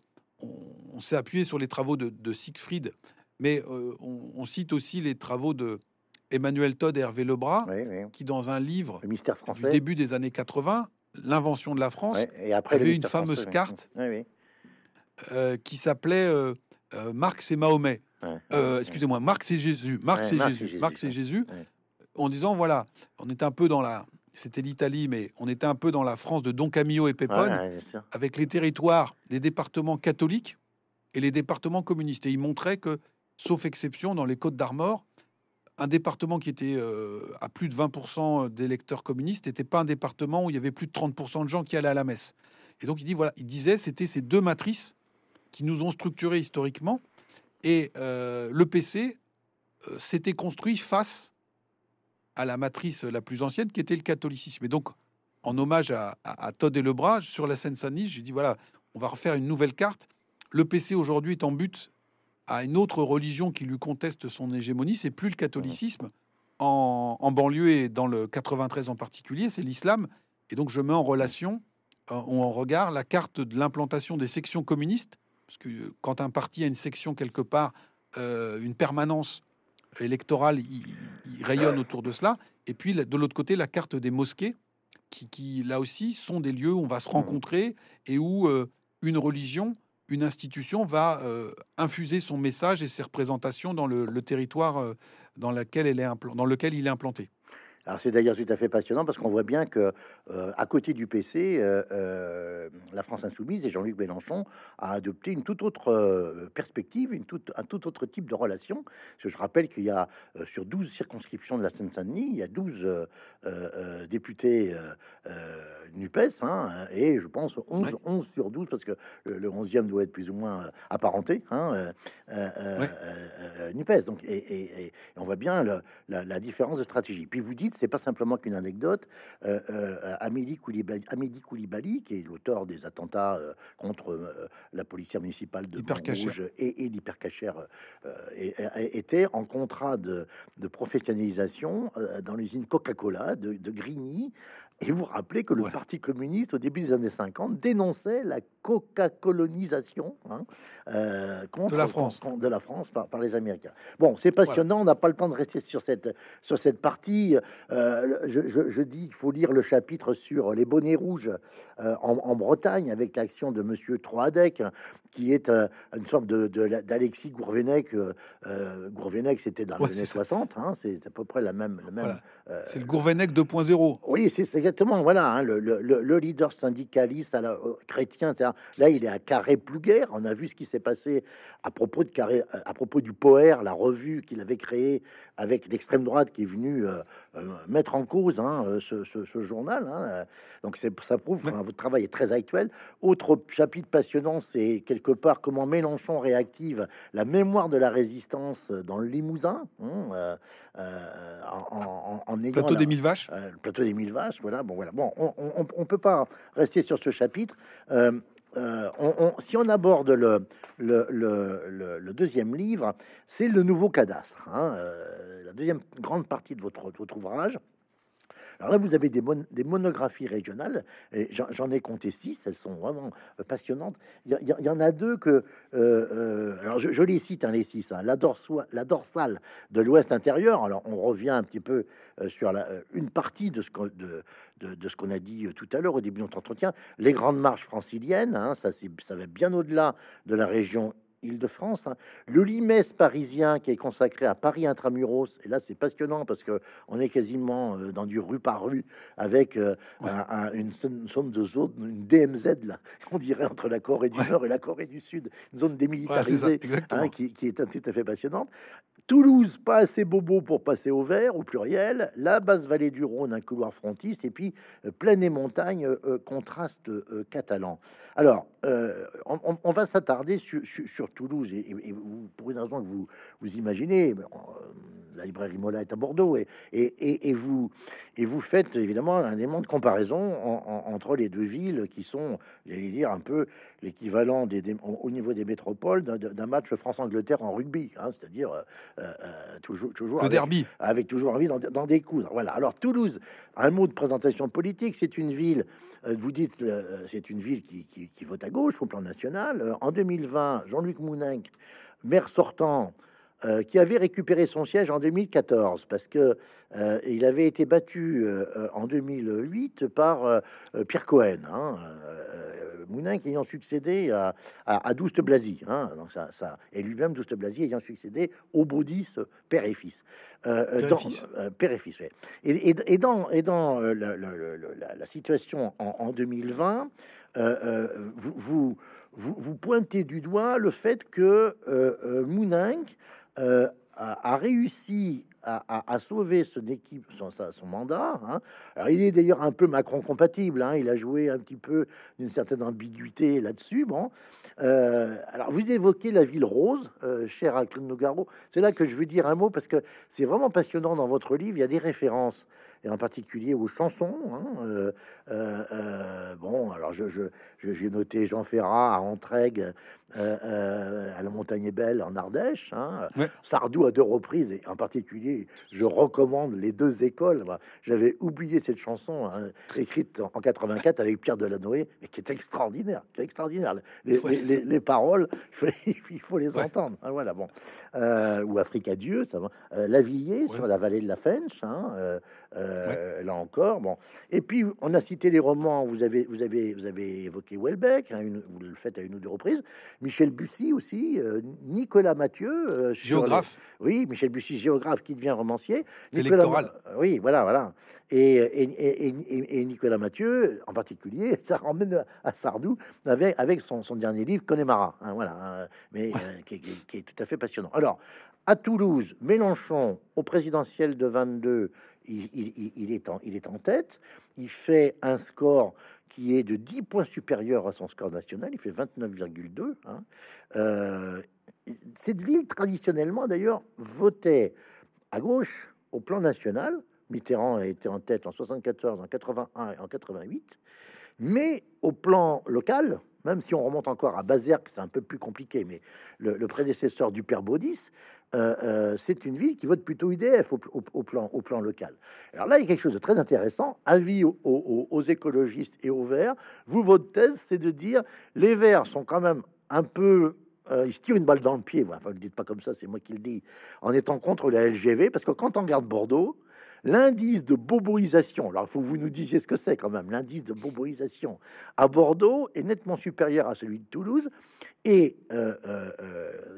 on, s'est appuyé sur les travaux de, de Siegfried, mais on, on, cite aussi les travaux de Emmanuel Todd et Hervé Lebras, qui dans un livre le mystère français. du début des années 80, l'invention de la France, et après avait une fameuse carte qui s'appelait Marx et Mahomet. Euh, excusez-moi, Marx et Jésus. Marx et Jésus. Marx et Jésus. En disant, voilà, on était un peu dans la. C'était l'Italie, mais on était un peu dans la France de Don Camillo et Pépone, avec les territoires, les départements catholiques et les départements communistes. Et il montrait que, sauf exception, dans les Côtes d'Armor, un département qui était euh, à plus de 20% d'électeurs communistes n'était pas un département où il y avait plus de 30% de gens qui allaient à la messe. Et donc il dit voilà, il disait c'était ces deux matrices qui nous ont structurés historiquement et euh, le PC euh, s'était construit face à la matrice la plus ancienne, qui était le catholicisme. Et donc, en hommage à, Todd et Lebras, sur la Seine-Saint-Denis, j'ai dit voilà, on va refaire une nouvelle carte. Le PC aujourd'hui est en but à une autre religion qui lui conteste son hégémonie, c'est plus le catholicisme. En, banlieue et dans le 93 en particulier, c'est l'islam. Et donc je mets en relation, euh, en regard, la carte de l'implantation des sections communistes parce que euh, quand un parti a une section quelque part, euh, une permanence électorale, il, rayonne autour de cela. Et puis de l'autre côté, la carte des mosquées, qui, là aussi sont des lieux où on va se rencontrer et où euh, une religion, une institution va infuser son message et ses représentations dans le, territoire dans, laquelle elle est dans lequel il est implanté. Alors c'est d'ailleurs tout à fait passionnant parce qu'on voit bien que euh, à côté du PC, euh, euh, la France insoumise et Jean-Luc Mélenchon a adopté une toute autre perspective, une toute, un tout autre type de relation. je rappelle qu'il y a sur 12 circonscriptions de la Seine-Saint-Denis, il y a 12 députés NUPES, hein, et je pense 11, 11 sur 12 parce que le, 11e doit être plus ou moins apparenté, hein, NUPES. Donc, et, on voit bien la, la différence de stratégie. Puis vous dites c'est pas simplement qu'une anecdote. Euh, euh, Amélie, Koulibaly, qui est l'auteur des attentats euh, contre euh, la policière municipale de Rouge et, et l'hypercachère, était en contrat de, professionnalisation dans l'usine Coca-Cola de, de Grigny et vous rappelez que le Parti communiste, au début des années 50, dénonçait la coca-colonisation hein, euh, contre de la France, de la France par, par les Américains. Bon, c'est passionnant. On n'a pas le temps de rester sur cette sur cette partie. Euh, je, je, dis qu'il faut lire le chapitre sur les bonnets rouges euh, en, Bretagne avec l'action de Monsieur Troadec, qui est une sorte de, d'Alexis Gourvenec. Gourvenec, c'était dans les années 60. Hein, c'est à peu près la même. La même c'est le Gourvenec 2.0. Oui, c'est exactement, voilà, hein, le, le, le, leader syndicaliste à la, euh, chrétien, là, il est à carré plus guère. On a vu ce qui s'est passé à propos de carré, à propos du Poer, la revue qu'il avait créée avec l'extrême droite qui est venue euh, euh, mettre en cause hein, ce, ce, journal. Hein, donc, c'est, ça prouve que votre travail est très actuel. Autre chapitre passionnant, c'est quelque part comment Mélenchon réactive la mémoire de la résistance dans le Limousin, en, en, en, plateau des mille vaches, le plateau des mille vaches, voilà bon, voilà. Bon, on ne peut pas rester sur ce chapitre. Euh, si on aborde le, deuxième livre, c'est le nouveau cadastre, hein, euh, la deuxième grande partie de votre ouvrage. Alors là, vous avez des, des monographies régionales, j'en ai compté six, elles sont vraiment euh, passionnantes. Il y, en a deux que, euh, euh, alors je, les cite, hein, les six, hein. la, dorsale de l'Ouest intérieur. Alors on revient un petit peu sur la, une partie de ce qu'on de, ce qu'on a dit tout à l'heure au début de notre entretien. Les grandes marches franciliennes, hein, ça, ça va bien au-delà de la région Île-de-France. Hein. Le Limès parisien qui est consacré à Paris intramuros. Et là, c'est passionnant parce que on est quasiment euh, dans du rue par rue avec euh, une, zone de zone, une DMZ là, on dirait entre la Corée du Nord et la Corée du Sud, une zone démilitarisée hein, qui, qui, est tout à fait passionnante. Toulouse, pas assez bobo pour passer au vert, au pluriel. La basse vallée du Rhône, un couloir frontiste. Et puis, euh, plaine et montagne, euh, contraste euh, catalan. Alors, on, va s'attarder sur, Toulouse. Et, vous, pour une raison que vous, vous imaginez, la librairie Mola est à Bordeaux. Et, et, vous, et vous faites évidemment un élément de comparaison entre les deux villes qui sont, j'allais dire, un peu l'équivalent au niveau des métropoles d'un match France-Angleterre en rugby, hein, c'est-à-dire toujours, toujours le avec, derby, avec toujours envie d'en découdre. Voilà. Alors Toulouse, un mot de présentation politique, c'est une ville. vous dites, c'est une ville qui, qui, qui, vote à gauche au plan national. En 2020, Jean-Luc Mouninck, maire sortant euh, qui avait récupéré son siège en 2014 parce que euh, il avait été battu euh, en 2008 par Pierre Cohen, hein, Mouninck ayant succédé à, à, Douste Blazy, hein, donc ça, ça, et lui-même Douste Blazy ayant succédé au Baudis père et fils, dans, père et fils. Et, et, et, dans, et dans la, la, situation en, en 2020, vous, vous, vous, vous, pointez du doigt le fait que Mouninck euh, a, réussi à, sauver son équipe, son, son mandat. Hein. Alors, il est d'ailleurs un peu Macron compatible. Hein. Il a joué un petit peu d'une certaine ambiguïté là-dessus. Bon, euh, alors vous évoquez la ville rose, euh, cher à Claude. C'est là que je veux dire un mot parce que c'est vraiment passionnant dans votre livre. Il y a des références et en particulier aux chansons. Hein, euh, euh, euh, bon, alors je, je, j'ai noté Jean Ferrat à Entraigue, à la Montagne Belle en Ardèche, hein, Sardou à deux reprises, et en particulier, je recommande les deux écoles. J'avais oublié cette chanson hein, écrite en 84 avec Pierre Delanoë, et qui est extraordinaire, qui est extraordinaire. Les, les, les, paroles, il faut les entendre. Hein, voilà, bon. ou Afrique à Dieu, ça va. Lavillier sur la vallée de la Fench. Hein, euh, là encore, bon. Et puis on a cité les romans. Vous avez, vous avez, vous avez évoqué Welbeck. Hein, vous le faites à une ou deux reprises. Michel Bussy aussi. Euh, Nicolas Mathieu, euh, géographe. Oui, Michel Bussy, géographe, qui devient romancier. Électoral. oui, voilà, voilà. Et, et, et, Nicolas Mathieu, en particulier, ça ramène à Sardou avec, avec son, son dernier livre Connemara. Hein, voilà, hein, mais qui, qui est tout à fait passionnant. Alors, à Toulouse, Mélenchon au présidentiel de 22 il, est en, tête. Il fait un score qui est de 10 points supérieur à son score national. Il fait 29,2. Hein. Euh, cette ville, traditionnellement, d'ailleurs, votait à gauche au plan national. Mitterrand a été en tête en 74, en 81 et en 88. Mais au plan local, même si on remonte encore à Bazerque, c'est un peu plus compliqué, mais le, le prédécesseur du père Baudis euh, euh, c'est une ville qui vote plutôt IDF au, plan, local. Alors là, il y a quelque chose de très intéressant. Avis aux, aux, écologistes et aux Verts. Vous, votre thèse, c'est de dire les Verts sont quand même un peu euh, ils se tirent une balle dans le pied. Enfin, ne le dites pas comme ça, c'est moi qui le dis. En étant contre la LGV, parce que quand on regarde Bordeaux, l'indice de boboisation, alors il faut que vous nous disiez ce que c'est quand même, l'indice de boboisation à Bordeaux est nettement supérieur à celui de Toulouse. Et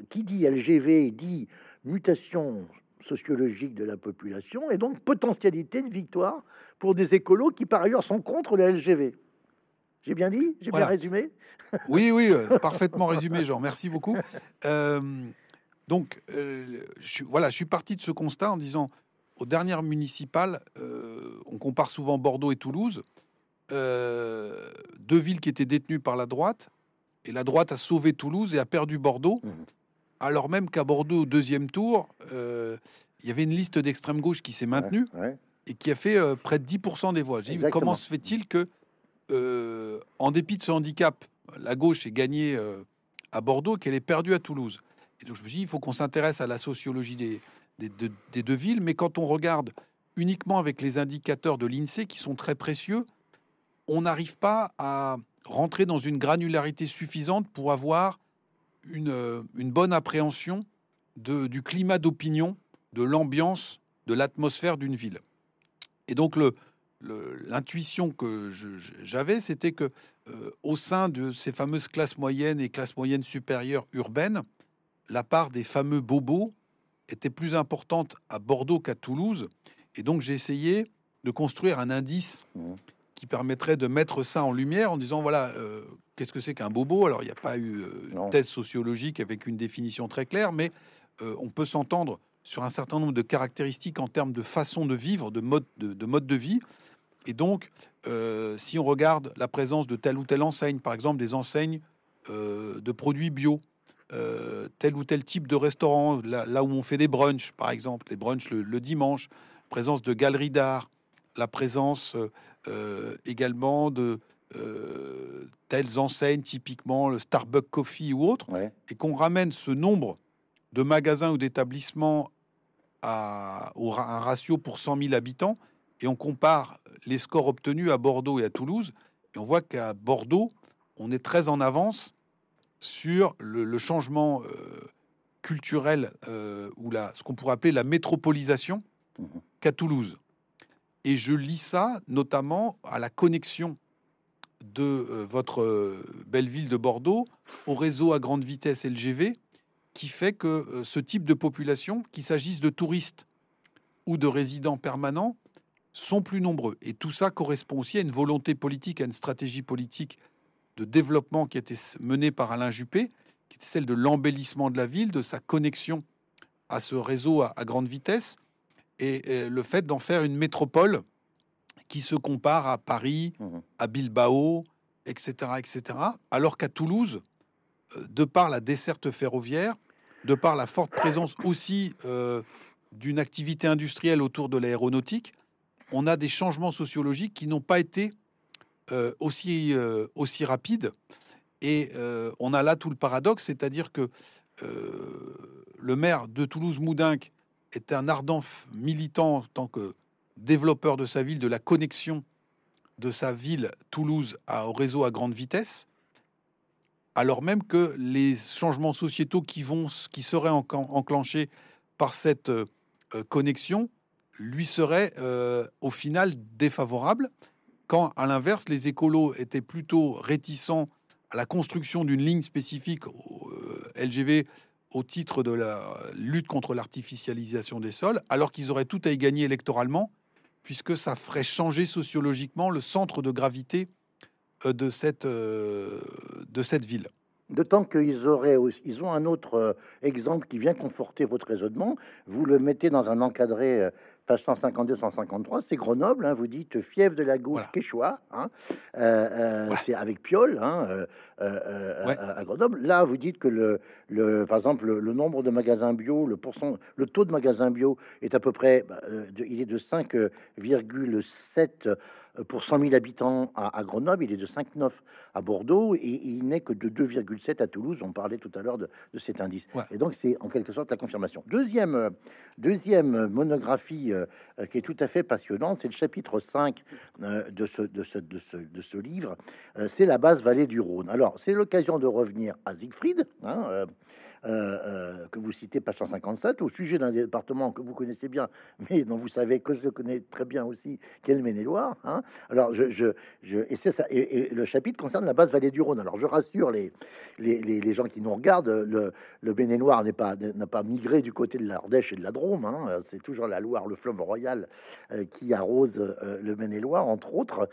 qui dit LGV dit mutation sociologique de la population et donc potentialité de victoire pour des écolos qui par ailleurs sont contre la LGV. J'ai bien dit? J'ai bien résumé? Oui, oui, euh, parfaitement résumé, Jean. Merci beaucoup. Euh, donc, euh, je, voilà, je suis parti de ce constat en disant, aux dernières municipales, on compare souvent Bordeaux et Toulouse, deux villes qui étaient détenues par la droite, et la droite a sauvé Toulouse et a perdu Bordeaux. Mmh alors même qu'à Bordeaux, au deuxième tour, euh, il y avait une liste d'extrême gauche qui s'est maintenue et qui a fait euh, près de 10% des voix. comment se fait-il que, euh, en dépit de ce handicap, la gauche ait gagné à Bordeaux, qu'elle ait perdu à Toulouse? Et donc je me suis dit, il faut qu'on s'intéresse à la sociologie des, des, deux villes, mais quand on regarde uniquement avec les indicateurs de l'INSEE qui sont très précieux, on n'arrive pas à rentrer dans une granularité suffisante pour avoir euh, une, bonne appréhension du climat d'opinion, de l'ambiance, de l'atmosphère d'une ville. Et donc l'intuition que j'avais, c'était que euh, au sein de ces fameuses classes moyennes et classes moyennes supérieures urbaines, la part des fameux bobos était plus importante à Bordeaux qu'à Toulouse. Et donc j'ai essayé de construire un indice mmh. qui permettrait de mettre ça en lumière en disant voilà, euh, Qu'est-ce que c'est qu'un bobo? Alors, il n'y a pas eu euh, une thèse sociologique avec une définition très claire, mais euh, on peut s'entendre sur un certain nombre de caractéristiques en termes de façon de vivre, de mode de, mode de vie. Et donc, si on regarde la présence de telle ou telle enseigne, par exemple des enseignes de produits bio, tel ou tel type de restaurant, là, où on fait des brunchs, par exemple, les brunchs le, dimanche, présence de galeries d'art, la présence également de euh, telles enseignes, typiquement le Starbucks Coffee ou autre, Ouais. et qu'on ramène ce nombre de magasins ou d'établissements à, au ra- un ratio pour 100 000 habitants, et on compare les scores obtenus à Bordeaux et à Toulouse, et on voit qu'à Bordeaux, on est très en avance sur le, le changement euh, culturel euh, ou la, ce qu'on pourrait appeler la métropolisation Mhm. qu'à Toulouse. Et je lis ça notamment à la connexion de euh, votre belle ville de Bordeaux au réseau à grande vitesse LGV, qui fait que ce type de population, qu'il s'agisse de touristes ou de résidents permanents, sont plus nombreux. Et tout ça correspond aussi à une volonté politique, à une stratégie politique de développement qui a été menée par Alain Juppé, qui était celle de l'embellissement de la ville, de sa connexion à ce réseau à, à grande vitesse, et, le fait d'en faire une métropole qui se compare à Paris, Mhm. à Bilbao, etc., etc. Alors qu'à Toulouse, euh, de par la desserte ferroviaire, de par la forte présence aussi euh, d'une activité industrielle autour de l'aéronautique, on a des changements sociologiques qui n'ont pas été aussi, euh, aussi rapides. Et euh, on a là tout le paradoxe, c'est-à-dire que euh, le maire de Toulouse-Moudinque est un ardent militant en tant que développeur de sa ville, de la connexion de sa ville, Toulouse, à- au réseau à grande vitesse, alors même que les changements sociétaux qui, vont, qui seraient enclenchés par cette euh, euh, connexion lui seraient euh, au final défavorables, quand à l'inverse, les écolos étaient plutôt réticents à la construction d'une ligne spécifique euh, LGV au titre de la lutte contre l'artificialisation des sols, alors qu'ils auraient tout à y gagner électoralement, puisque ça ferait changer sociologiquement le centre de gravité euh, de cette, euh, de cette ville. D'autant qu'ils auraient aussi, ils ont un autre exemple qui vient conforter votre raisonnement. Vous le mettez dans un encadré, page 152-153, c'est Grenoble. hein, vous dites fièvre de la gauche Voilà. quechua. hein, euh, euh, Voilà. C'est avec Piolle hein, euh, Ouais. à, à Grenoble. Là, vous dites que le, le, par exemple, le, le nombre de magasins bio, le, pourcent, le taux de magasins bio est à peu près, bah, de- il est de 5,7 pour 100 000 habitants à, à Grenoble, il est de 5,9 à Bordeaux et il n'est que de 2,7 à Toulouse. On parlait tout à l'heure de, de cet indice. Ouais. Et donc, c'est en quelque sorte la confirmation. Deuxième, euh, deuxième monographie euh, euh, qui est tout à fait passionnante, c'est le chapitre 5 euh, de, ce, de, ce, de, ce, de ce livre. Euh, c'est la basse vallée du Rhône. Alors, c'est l'occasion de revenir à Siegfried. hein, euh, euh, que vous citez, page 157, au sujet d'un département que vous connaissez bien, mais dont vous savez que je connais très bien aussi, qu'est le Maine-et-Loire. hein. Alors, je, je, je- et c'est ça. Et, le chapitre concerne la basse vallée du Rhône. Alors, je rassure les, les, gens qui nous regardent, le, Maine-et-Loire n'est pas n'a pas migré du côté de l'Ardèche et de la Drôme. hein. C'est toujours la Loire, le fleuve royal, euh, qui arrose le Maine-et-Loire, entre autres.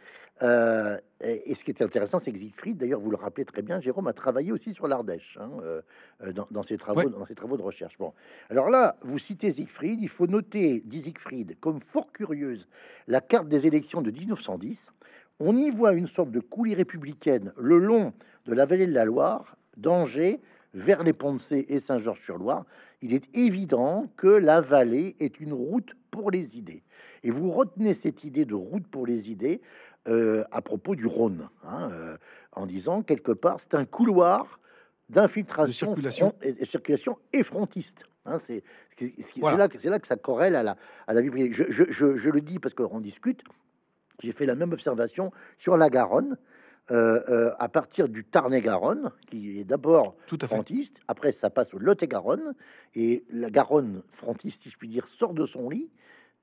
Et, ce qui est intéressant, c'est que Siegfried, d'ailleurs, vous le rappelez très bien, Jérôme a travaillé aussi sur l'Ardèche hein, euh, euh, dans, dans ses travaux, Ouais. dans ses travaux de recherche. Bon, alors là, vous citez Siegfried. Il faut noter, dit Siegfried, comme fort curieuse la carte des élections de 1910. On y voit une sorte de coulée républicaine le long de la vallée de la Loire, d'Angers vers les Ponts-de-Cé et Saint-Georges-sur-Loire. Il est évident que la vallée est une route pour les idées. Et vous retenez cette idée de route pour les idées euh, à propos du Rhône, hein, euh, en disant quelque part c'est un couloir d'infiltration, circulation. front- et, et circulation et frontiste. Hein, c'est Voilà. là, là que ça corrèle à la, à la vie privée. Je, je- je- je le dis parce qu'on discute. J'ai fait la même observation sur la Garonne, à partir du Tarn-et-Garonne, qui est d'abord Tout à fait. frontiste. Après, ça passe au Lot-et-Garonne. Et la Garonne frontiste, si je puis dire, sort de son lit,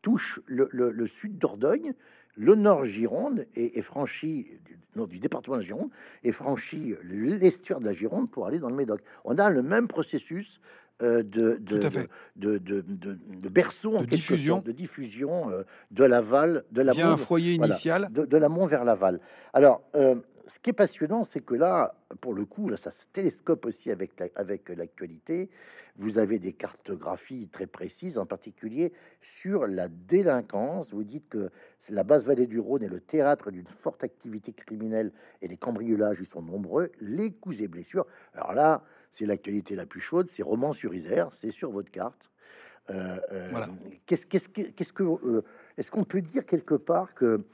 touche le, le- le sud d'Ordogne, le nord Gironde et, et franchit du, non, du département de Gironde et franchit l'estuaire de la Gironde pour aller dans le Médoc. On a le même processus euh, de, de, de, de, berceau, en diffusion. sorte, de diffusion euh, de l'aval, de la un foyer voilà, initial. de, de l'amont vers l'aval. Alors, euh, ce qui est passionnant, c'est que là, pour le coup, là, ça se télescope aussi avec la- avec l'actualité. Vous avez des cartographies très précises, en particulier sur la délinquance. Vous dites que la basse vallée du Rhône est le théâtre d'une forte activité criminelle et les cambriolages y sont nombreux. Les coups et blessures. Alors là, c'est l'actualité la plus chaude. C'est Romans sur Isère. C'est sur votre carte. Euh, euh, Voilà. Qu'est-ce qu'est-ce que qu'est-ce que euh, est-ce qu'on peut dire quelque part que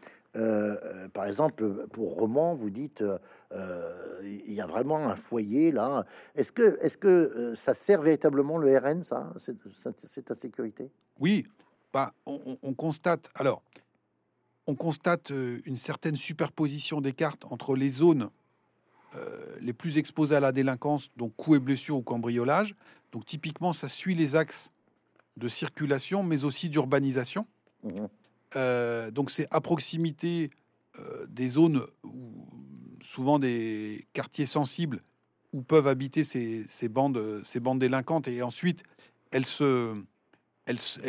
par exemple, pour roman, vous dites il y a vraiment un foyer là. Est-ce que, est-ce que ça sert véritablement le RN, ça, c'est ta sécurité Oui, bah, on, constate. Alors, on constate une certaine superposition des cartes entre les zones les plus exposées à la délinquance, donc coups et blessures ou cambriolage. Donc typiquement, ça suit les axes de circulation, mais aussi d'urbanisation. Mmh euh, donc c'est à proximité euh, des zones, souvent des quartiers sensibles, où peuvent habiter ces, bandes, ces bandes délinquantes. Et ensuite, elles,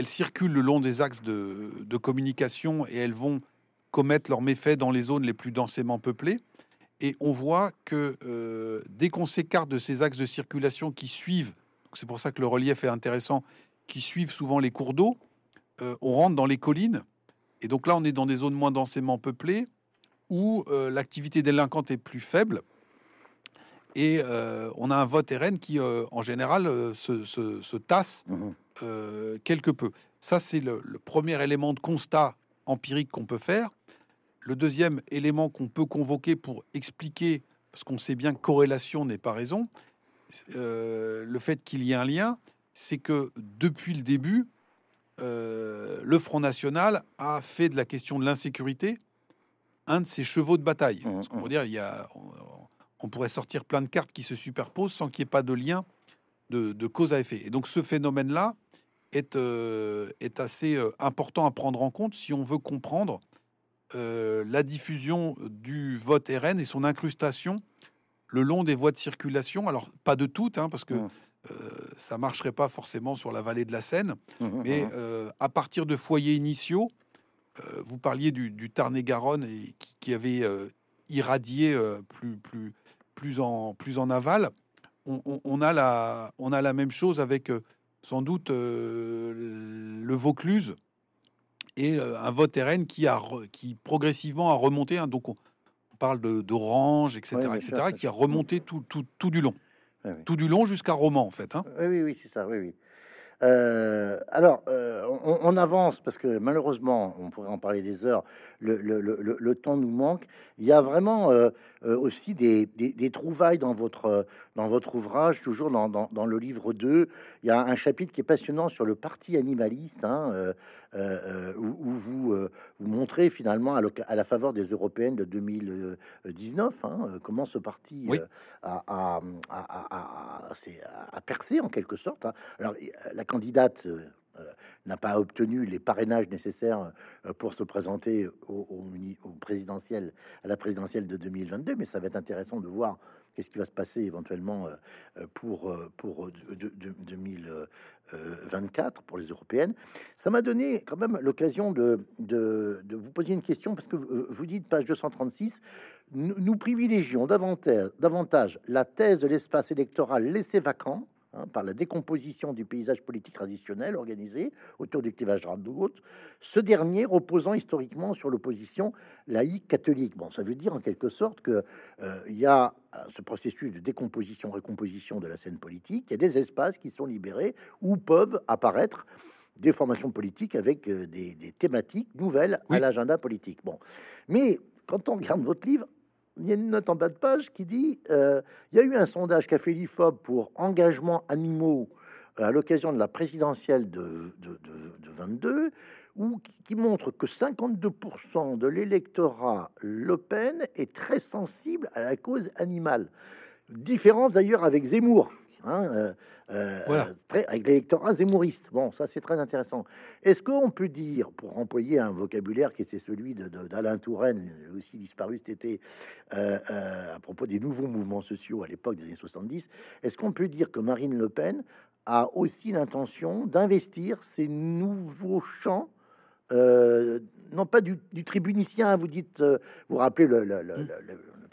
circulent le long des axes de, communication et elles vont commettre leurs méfaits dans les zones les plus densément peuplées. Et on voit que euh, dès qu'on s'écarte de ces axes de circulation qui suivent, c'est pour ça que le relief est intéressant, qui suivent souvent les cours d'eau, on rentre dans les collines. Et donc là, on est dans des zones moins densément peuplées où euh, l'activité délinquante est plus faible. Et euh, on a un vote RN qui, en général, se, tasse mmh quelque peu. Ça, c'est le, premier élément de constat empirique qu'on peut faire. Le deuxième élément qu'on peut convoquer pour expliquer, parce qu'on sait bien que corrélation n'est pas raison, le fait qu'il y ait un lien, c'est que depuis le début, euh, le Front National a fait de la question de l'insécurité un de ses chevaux de bataille. Mmh, Parce qu'on dire, il y a, on, pourrait sortir plein de cartes qui se superposent sans qu'il n'y ait pas de lien de, cause à effet. Et donc ce phénomène-là est, euh, est assez euh, important à prendre en compte si on veut comprendre la diffusion du vote RN et son incrustation le long des voies de circulation. Alors pas de toutes, hein, parce que mmh. Euh, ça marcherait pas forcément sur la vallée de la Seine, mmh, mmh, mais mmh. Euh, à partir de foyers initiaux, euh, vous parliez du, Tarn-et-Garonne et qui, avait irradié plus, plus, plus, en, plus en aval. On, a la, on a la même chose avec sans doute le Vaucluse et un vote RN qui, a, qui progressivement a remonté. Hein, donc on, parle d'Orange, etc., etc., qui a remonté tout, tout, tout du long. Tout du long jusqu'à roman, en fait. Hein. Oui, oui, c'est ça, oui, oui. Euh, alors, euh, on, avance parce que malheureusement, on pourrait en parler des heures, le, le, le, le temps nous manque. Il y a vraiment euh, aussi des, des, trouvailles dans votre, dans votre ouvrage, toujours dans, dans, dans, le livre 2. Il y a un chapitre qui est passionnant sur le parti animaliste, hein, où, vous, vous montrez finalement à, à, la faveur des européennes de 2019 hein, comment ce parti a, a, a, a, percé en quelque sorte. Hein. Alors, la candidate euh, euh, n'a pas obtenu les parrainages nécessaires euh, pour se présenter au, présidentiel, à la présidentielle de 2022, mais ça va être intéressant de voir qu'est-ce qui va se passer éventuellement pour, pour 2024 pour les européennes. Ça m'a donné quand même l'occasion de, de, vous poser une question parce que vous dites, page 236, nous, privilégions davantage, davantage la thèse de l'espace électoral laissé vacant Hein, par la décomposition du paysage politique traditionnel organisé autour du clivage droite ce dernier reposant historiquement sur l'opposition laïque catholique. Bon, ça veut dire en quelque sorte que euh, il y a euh, ce processus de décomposition, recomposition de la scène politique, il y a des espaces qui sont libérés où peuvent apparaître des formations politiques avec euh, des, thématiques nouvelles à l'agenda politique. Bon, mais quand on regarde votre livre, il y a une note en bas de page qui dit euh, il y a eu un sondage qu'a fait l'IFOP pour engagement animaux euh, à l'occasion de la présidentielle de, de, 22, où, qui montre que 52% de l'électorat Le Pen est très sensible à la cause animale. Différence d'ailleurs avec Zemmour, Hein, euh, euh, très, avec l'électorat zémouriste. Bon, ça c'est très intéressant. Est-ce qu'on peut dire, pour employer un vocabulaire qui était celui d'Alain de, Touraine, aussi disparu cet été, euh, à propos des nouveaux mouvements sociaux à l'époque des années 70, est-ce qu'on peut dire que Marine Le Pen a aussi l'intention d'investir ces nouveaux champs non pas du, tribunicien, vous dites, vous rappelez le,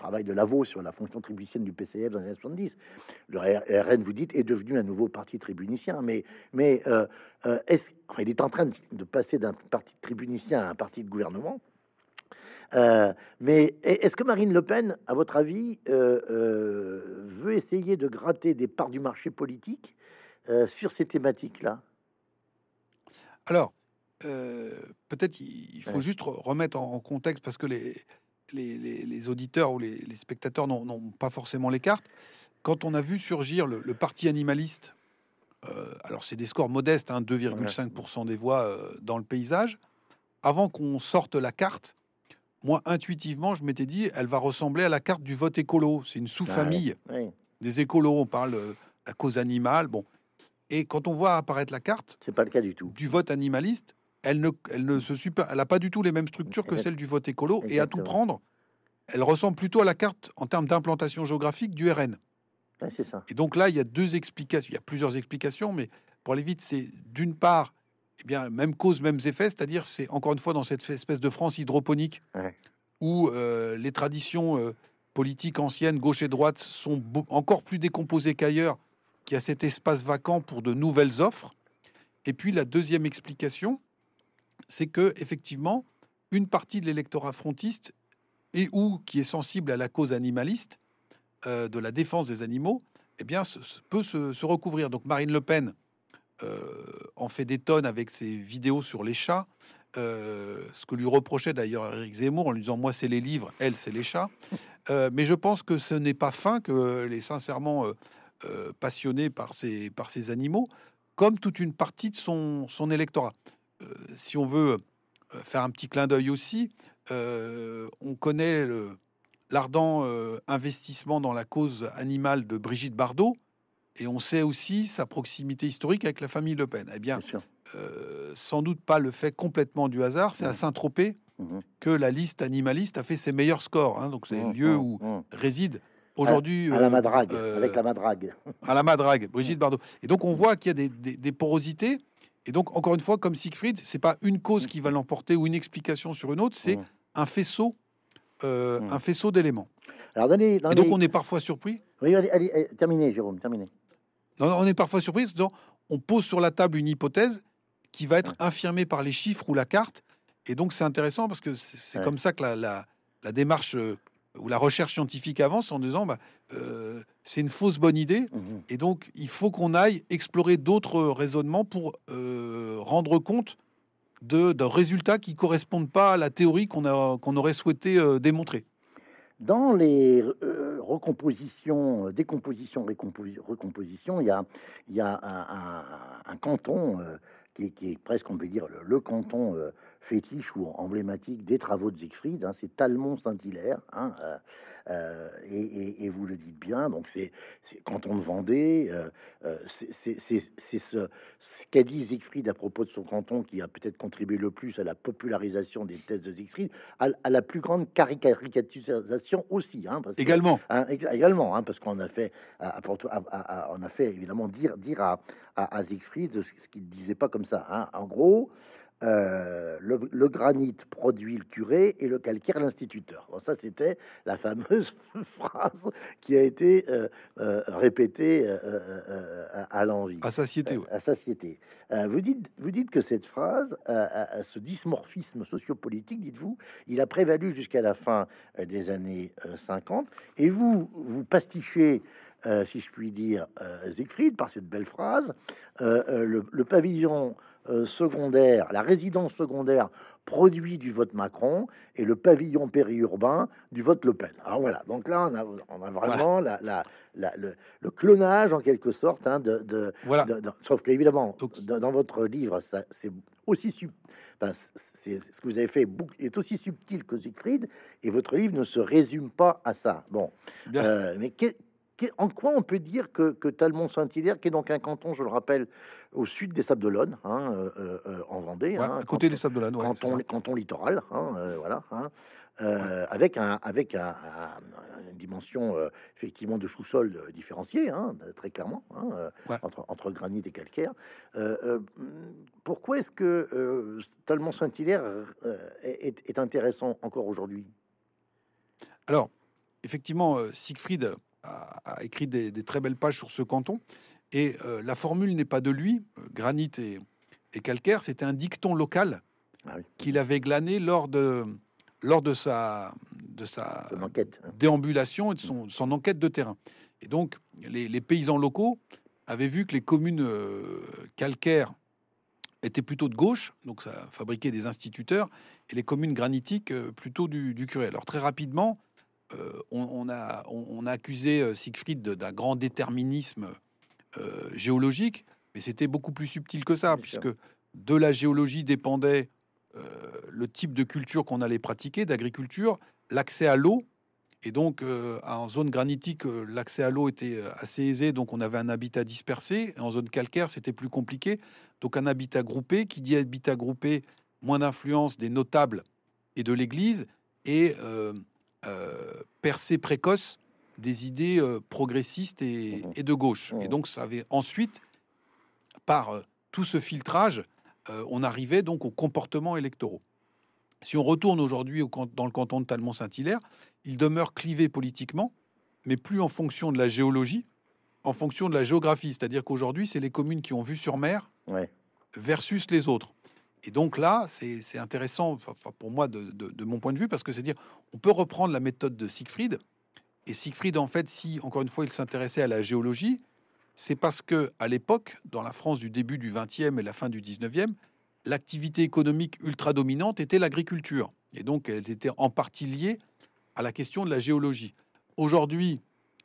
travail de Lavaux sur la fonction tribunicienne du PCF dans les années 70. Le RN, vous dites, est devenu un nouveau parti tribunicien, mais, mais euh, euh, est il est en train de passer d'un parti tribunicien à un parti de gouvernement. Euh, mais est-ce que Marine Le Pen, à votre avis, veut essayer de gratter des parts du marché politique sur ces thématiques-là? Alors, peut-être il faut Ouais. juste re- remettre en contexte parce que les, les, les- les auditeurs ou les, les spectateurs n'ont pas forcément les cartes. Quand on a vu surgir le, le parti animaliste, euh, alors c'est des scores modestes, hein, 2,5% des voix euh, dans le paysage, avant qu'on sorte la carte, moi intuitivement je m'étais dit elle va ressembler à la carte du vote écolo. C'est une sous-famille Oui, des écolos, on parle euh, la cause animale, bon. Et quand on voit apparaître la carte, c'est pas le cas du tout. du vote animaliste, elle ne, elle ne se super, elle a pas du tout les mêmes structures que celle du vote écolo. Et à tout prendre, elle ressemble plutôt à la carte en termes d'implantation géographique du RN. Ouais, c'est ça. Et donc là, il y a deux explications. Il y a plusieurs explications, mais pour aller vite, c'est d'une part, eh bien, même cause, mêmes effets, c'est-à-dire c'est encore une fois dans cette espèce de France hydroponique Ouais. où euh, les traditions euh, politiques anciennes, gauche et droite, sont encore plus décomposées qu'ailleurs, qu'il y a cet espace vacant pour de nouvelles offres. Et puis la deuxième explication, c'est que effectivement, une partie de l'électorat frontiste et ou qui est sensible à la cause animaliste, euh, de la défense des animaux, eh bien, se- se- peut se, se recouvrir. Donc Marine Le Pen euh, en fait des tonnes avec ses vidéos sur les chats, euh, ce que lui reprochait d'ailleurs Eric Zemmour en lui disant moi c'est les livres, elle c'est les chats. Euh, mais je pense que ce n'est pas fin que les sincèrement passionnés par ces, par ces animaux, comme toute une partie de son, son électorat. Euh, si on veut euh, faire un petit clin d'œil aussi, euh, on connaît le- l'ardent investissement dans la cause animale de Brigitte Bardot, et on sait aussi sa proximité historique avec la famille Le Pen. Eh bien, euh, sans doute pas le fait complètement du hasard, c'est à Mhm. Saint-Tropez Mhm. que la liste animaliste a fait ses meilleurs scores. hein. donc c'est le Mmh, lieu mmh, où mmh. réside aujourd'hui à la madrague, euh, avec la madrague. à la madrague, Brigitte Bardot. Et donc on voit qu'il y a des, des- des porosités. Et donc encore une fois, comme Siegfried, c'est pas une cause qui va l'emporter ou une explication sur une autre, c'est Mmh. un faisceau, euh, Mmh. un faisceau d'éléments. Alors, dans les, dans Et donc les- on est parfois surpris. Oui, allez, allez, allez, terminez, Jérôme, terminez. Non, non, on est parfois surpris. disant, on pose sur la table une hypothèse qui va être infirmée par les chiffres ou la carte. Et donc c'est intéressant parce que c'est c'est Ouais. comme ça que la, la- la démarche ou la recherche scientifique avance en disant bah, euh, c'est une fausse bonne idée. Mhm. Et donc, il faut qu'on aille explorer d'autres raisonnements pour euh, rendre compte de, de résultats qui correspondent pas à la théorie qu'on a qu'on aurait souhaité euh, démontrer. Dans les recompositions, décompositions, recompositions, il y a, il y a un, un- un canton qui, est, qui est presque, on peut dire, le, le canton fétiche ou emblématique des travaux de Siegfried. hein, c'est Talmont-Saint-Hilaire. hein, euh, euh, et, et- et vous le dites bien, donc c'est c'est canton de Vendée. euh, euh, c'est c'est ce, ce qu'a dit Siegfried à propos de son canton qui a peut-être contribué le plus à la popularisation des thèses de Siegfried, à, à la plus grande caricaturisation aussi. Hein, parce Également, ég- également, parce qu'on a fait, à- à on a fait évidemment dire, dire à, à, Siegfried ce, qu'il disait pas comme ça. En gros, euh, le, le granit produit le curé et le calcaire l'instituteur. Bon, ça, c'était la fameuse phrase qui a été euh, euh, répétée à, à l'envie. à satiété. ouais. À satiété. Vous, dites, vous dites que cette phrase, euh, ce dysmorphisme sociopolitique, dites-vous, il a prévalu jusqu'à la fin des années euh, 50. Et vous, vous pastichez, euh, si je puis dire, euh, Siegfried par cette belle phrase. euh, le, le pavillon secondaire, la résidence secondaire produit du vote Macron et le pavillon périurbain du vote Le Pen. Alors voilà, donc là, on a, on a vraiment la, la- la- le, le clonage en quelque sorte hein, de, de, Voilà. de- de- sauf qu'évidemment, dans, dans votre livre, ça, c'est aussi sub, enfin, c'est ce que vous avez fait est aussi subtil que Siegfried, et votre livre ne se résume pas à ça. Bon, euh, mais que- en quoi on peut dire que, que Talmont-Saint-Hilaire, qui est donc un canton, je le rappelle, au sud des Sables d'Olonne, hein, euh, euh, en Vendée, Ouais, hein, à côté canton- des Sables d'Olonne. ouais, canton, littoral, hein, euh, voilà, hein, avec un avec un, un- une dimension effectivement de sous-sol différencié, très clairement, entre, entre granit et calcaire. Pourquoi est-ce que Talmont Saint-Hilaire euh, est, est intéressant encore aujourd'hui? Alors, effectivement, Siegfried a, écrit des, des très belles pages sur ce canton. Et euh, la formule n'est pas de lui, euh, granit et, et calcaire, c'était un dicton local Ah oui. qu'il avait glané lors de, lors de sa, de sa enquête. hein. déambulation et de son, son enquête de terrain. Et donc, les, les paysans locaux avaient vu que les communes euh, calcaires étaient plutôt de gauche, donc ça fabriquait des instituteurs, et les communes granitiques plutôt du, du curé. Alors très rapidement, on, a, on, a, accusé Siegfried d'un grand déterminisme géologique, mais c'était beaucoup plus subtil que ça, puisque de la géologie dépendait le type de culture qu'on allait pratiquer, d'agriculture, l'accès à l'eau, et donc, euh, en zone granitique, euh, l'accès à l'eau était euh, assez aisé, donc on avait un habitat dispersé. En zone calcaire, c'était plus compliqué. Donc, un habitat groupé, qui dit habitat groupé, moins d'influence des notables et de l'Église, et percée précoce des idées progressistes et, mmh. et, de gauche. Et mmh. donc, ça avait ensuite, par tout ce filtrage, on arrivait donc aux comportements électoraux. Si on retourne aujourd'hui dans le canton de Talmont-Saint-Hilaire, il demeure clivé politiquement, mais plus en fonction de la géologie, en fonction de la géographie. C'est-à-dire qu'aujourd'hui, c'est les communes qui ont vu sur mer versus les autres. Et donc là, c'est intéressant pour moi de, mon point de vue, parce que c'est dire, on peut reprendre la méthode de Siegfried. Et Siegfried, en fait, si encore une fois il s'intéressait à la géologie, c'est parce que à l'époque, dans la France du début du 20e et la fin du 19e, l'activité économique ultra dominante était l'agriculture. Et donc, elle était en partie liée à la question de la géologie. Aujourd'hui,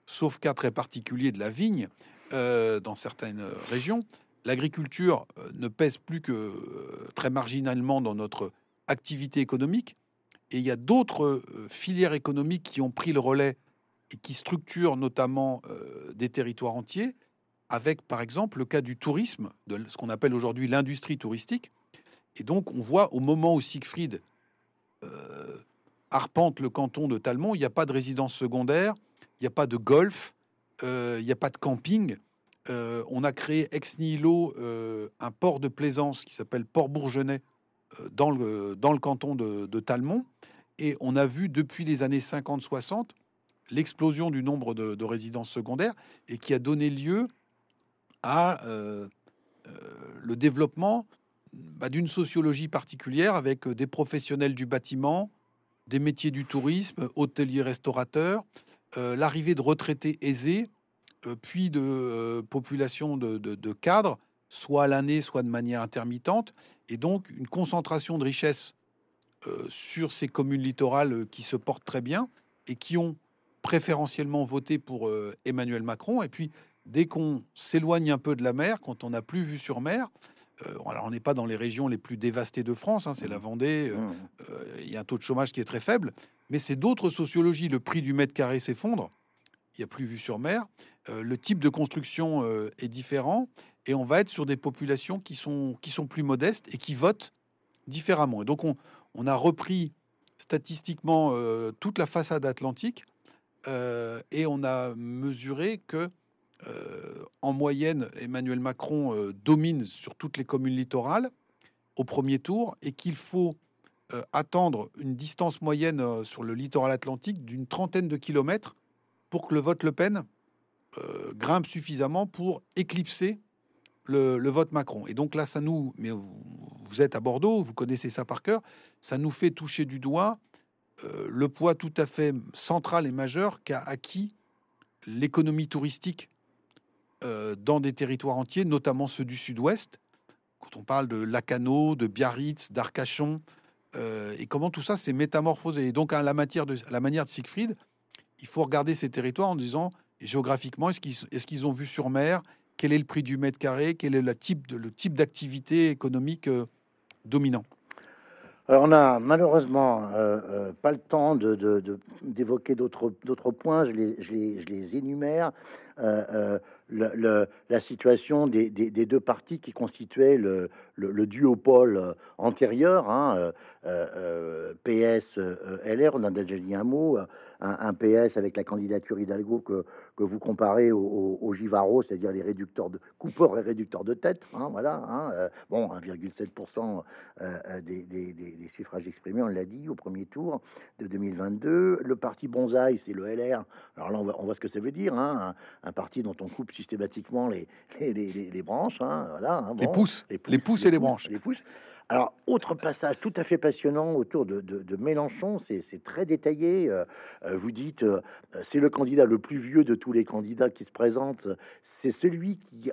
sauf cas très particulier de la vigne, euh, dans certaines régions, l'agriculture euh, ne pèse plus que euh, très marginalement dans notre activité économique. Et il y a d'autres filières économiques qui ont pris le relais et qui structurent notamment des territoires entiers, avec par exemple le cas du tourisme, de ce qu'on appelle aujourd'hui l'industrie touristique, et donc, on voit au moment où Siegfried euh, arpente le canton de Talmont, il n'y a pas de résidence secondaire, il n'y a pas de golf, euh, il n'y a pas de camping. Euh, on a créé ex nihilo un port de plaisance qui s'appelle Port Bourgenais dans, le, dans le canton de, Talmont. Et on a vu depuis les années 50-60 l'explosion du nombre de, de, résidences secondaires et qui a donné lieu à le développement bah, d'une sociologie particulière avec euh, des professionnels du bâtiment, des métiers du tourisme, hôteliers, restaurateurs, euh, l'arrivée de retraités aisés, euh, puis de population de, cadres, soit à l'année, soit de manière intermittente, et donc une concentration de richesses sur ces communes littorales qui se portent très bien et qui ont préférentiellement voté pour Emmanuel Macron. Et puis, dès qu'on s'éloigne un peu de la mer, quand on n'a plus vu sur mer, euh, alors on n'est pas dans les régions les plus dévastées de France, hein, c'est la mmh. Vendée, euh, mmh. euh, il y a un taux de chômage qui est très faible, mais c'est d'autres sociologies. Le prix du mètre carré s'effondre, il n'y a plus vue sur mer, le type de construction est différent, et on va être sur des populations qui sont, qui sont plus modestes et qui votent différemment. Et donc on, a repris statistiquement toute la façade atlantique, et on a mesuré que euh, en moyenne, Emmanuel Macron euh, domine sur toutes les communes littorales au premier tour et qu'il faut euh, attendre une distance moyenne sur le littoral atlantique d'une trentaine de kilomètres pour que le vote Le Pen grimpe suffisamment pour éclipser le, vote Macron. Et donc là, ça nous, mais vous, êtes à Bordeaux, vous connaissez ça par cœur, ça nous fait toucher du doigt le poids tout à fait central et majeur qu'a acquis l'économie touristique euh, dans des territoires entiers, notamment ceux du sud-ouest, quand on parle de Lacano, de Biarritz, d'Arcachon, euh, et comment tout ça s'est métamorphosé. Et donc, à la, matière de, la manière de Siegfried, il faut regarder ces territoires en disant, géographiquement, est-ce qu'ils est ont vu sur mer Quel est le prix du mètre carré Quel est le type, le type d'activité économique euh, dominant? Alors on a malheureusement pas le temps d'évoquer de, d'autres points, je les, je je les énumère. Euh, le, la situation des, deux partis qui constituaient le, le, duopole euh, antérieur, hein, euh, euh, PS, LR, on a déjà dit un mot, un, PS avec la candidature Hidalgo que, que vous comparez au, Givaro, c'est-à-dire les réducteurs de coupeurs et réducteurs de tête, hein, voilà, hein, bon, 1,7% des, suffrages exprimés, on l'a dit, au premier tour de 2022. Le parti Bonsaï, c'est le LR, alors là on voit, on voit ce que ça veut dire, hein, un, parti dont on coupe systématiquement les, les, les, les branches, hein, voilà, hein, les, pouces et les branches. Les pouces. Alors, autre passage tout à fait passionnant autour de, de, Mélenchon, c'est très détaillé. Euh, euh, vous dites, euh, c'est le candidat le plus vieux de tous les candidats qui se présentent. C'est celui qui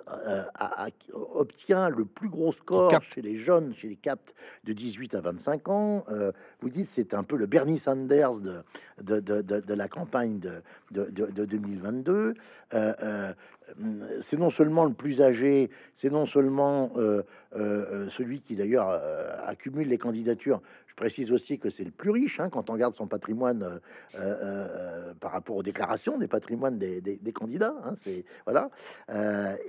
obtient le plus gros score chez les jeunes, chez les captes de 18 à 25 ans. vous dites, c'est un peu le Bernie Sanders de, de la campagne de, 2022. C'est non seulement le plus âgé, c'est non seulement celui qui d'ailleurs euh, accumule les candidatures. Précise aussi que c'est le plus riche hein, quand on regarde son patrimoine euh, euh, par rapport aux déclarations des patrimoines des, candidats. Hein, c'est voilà.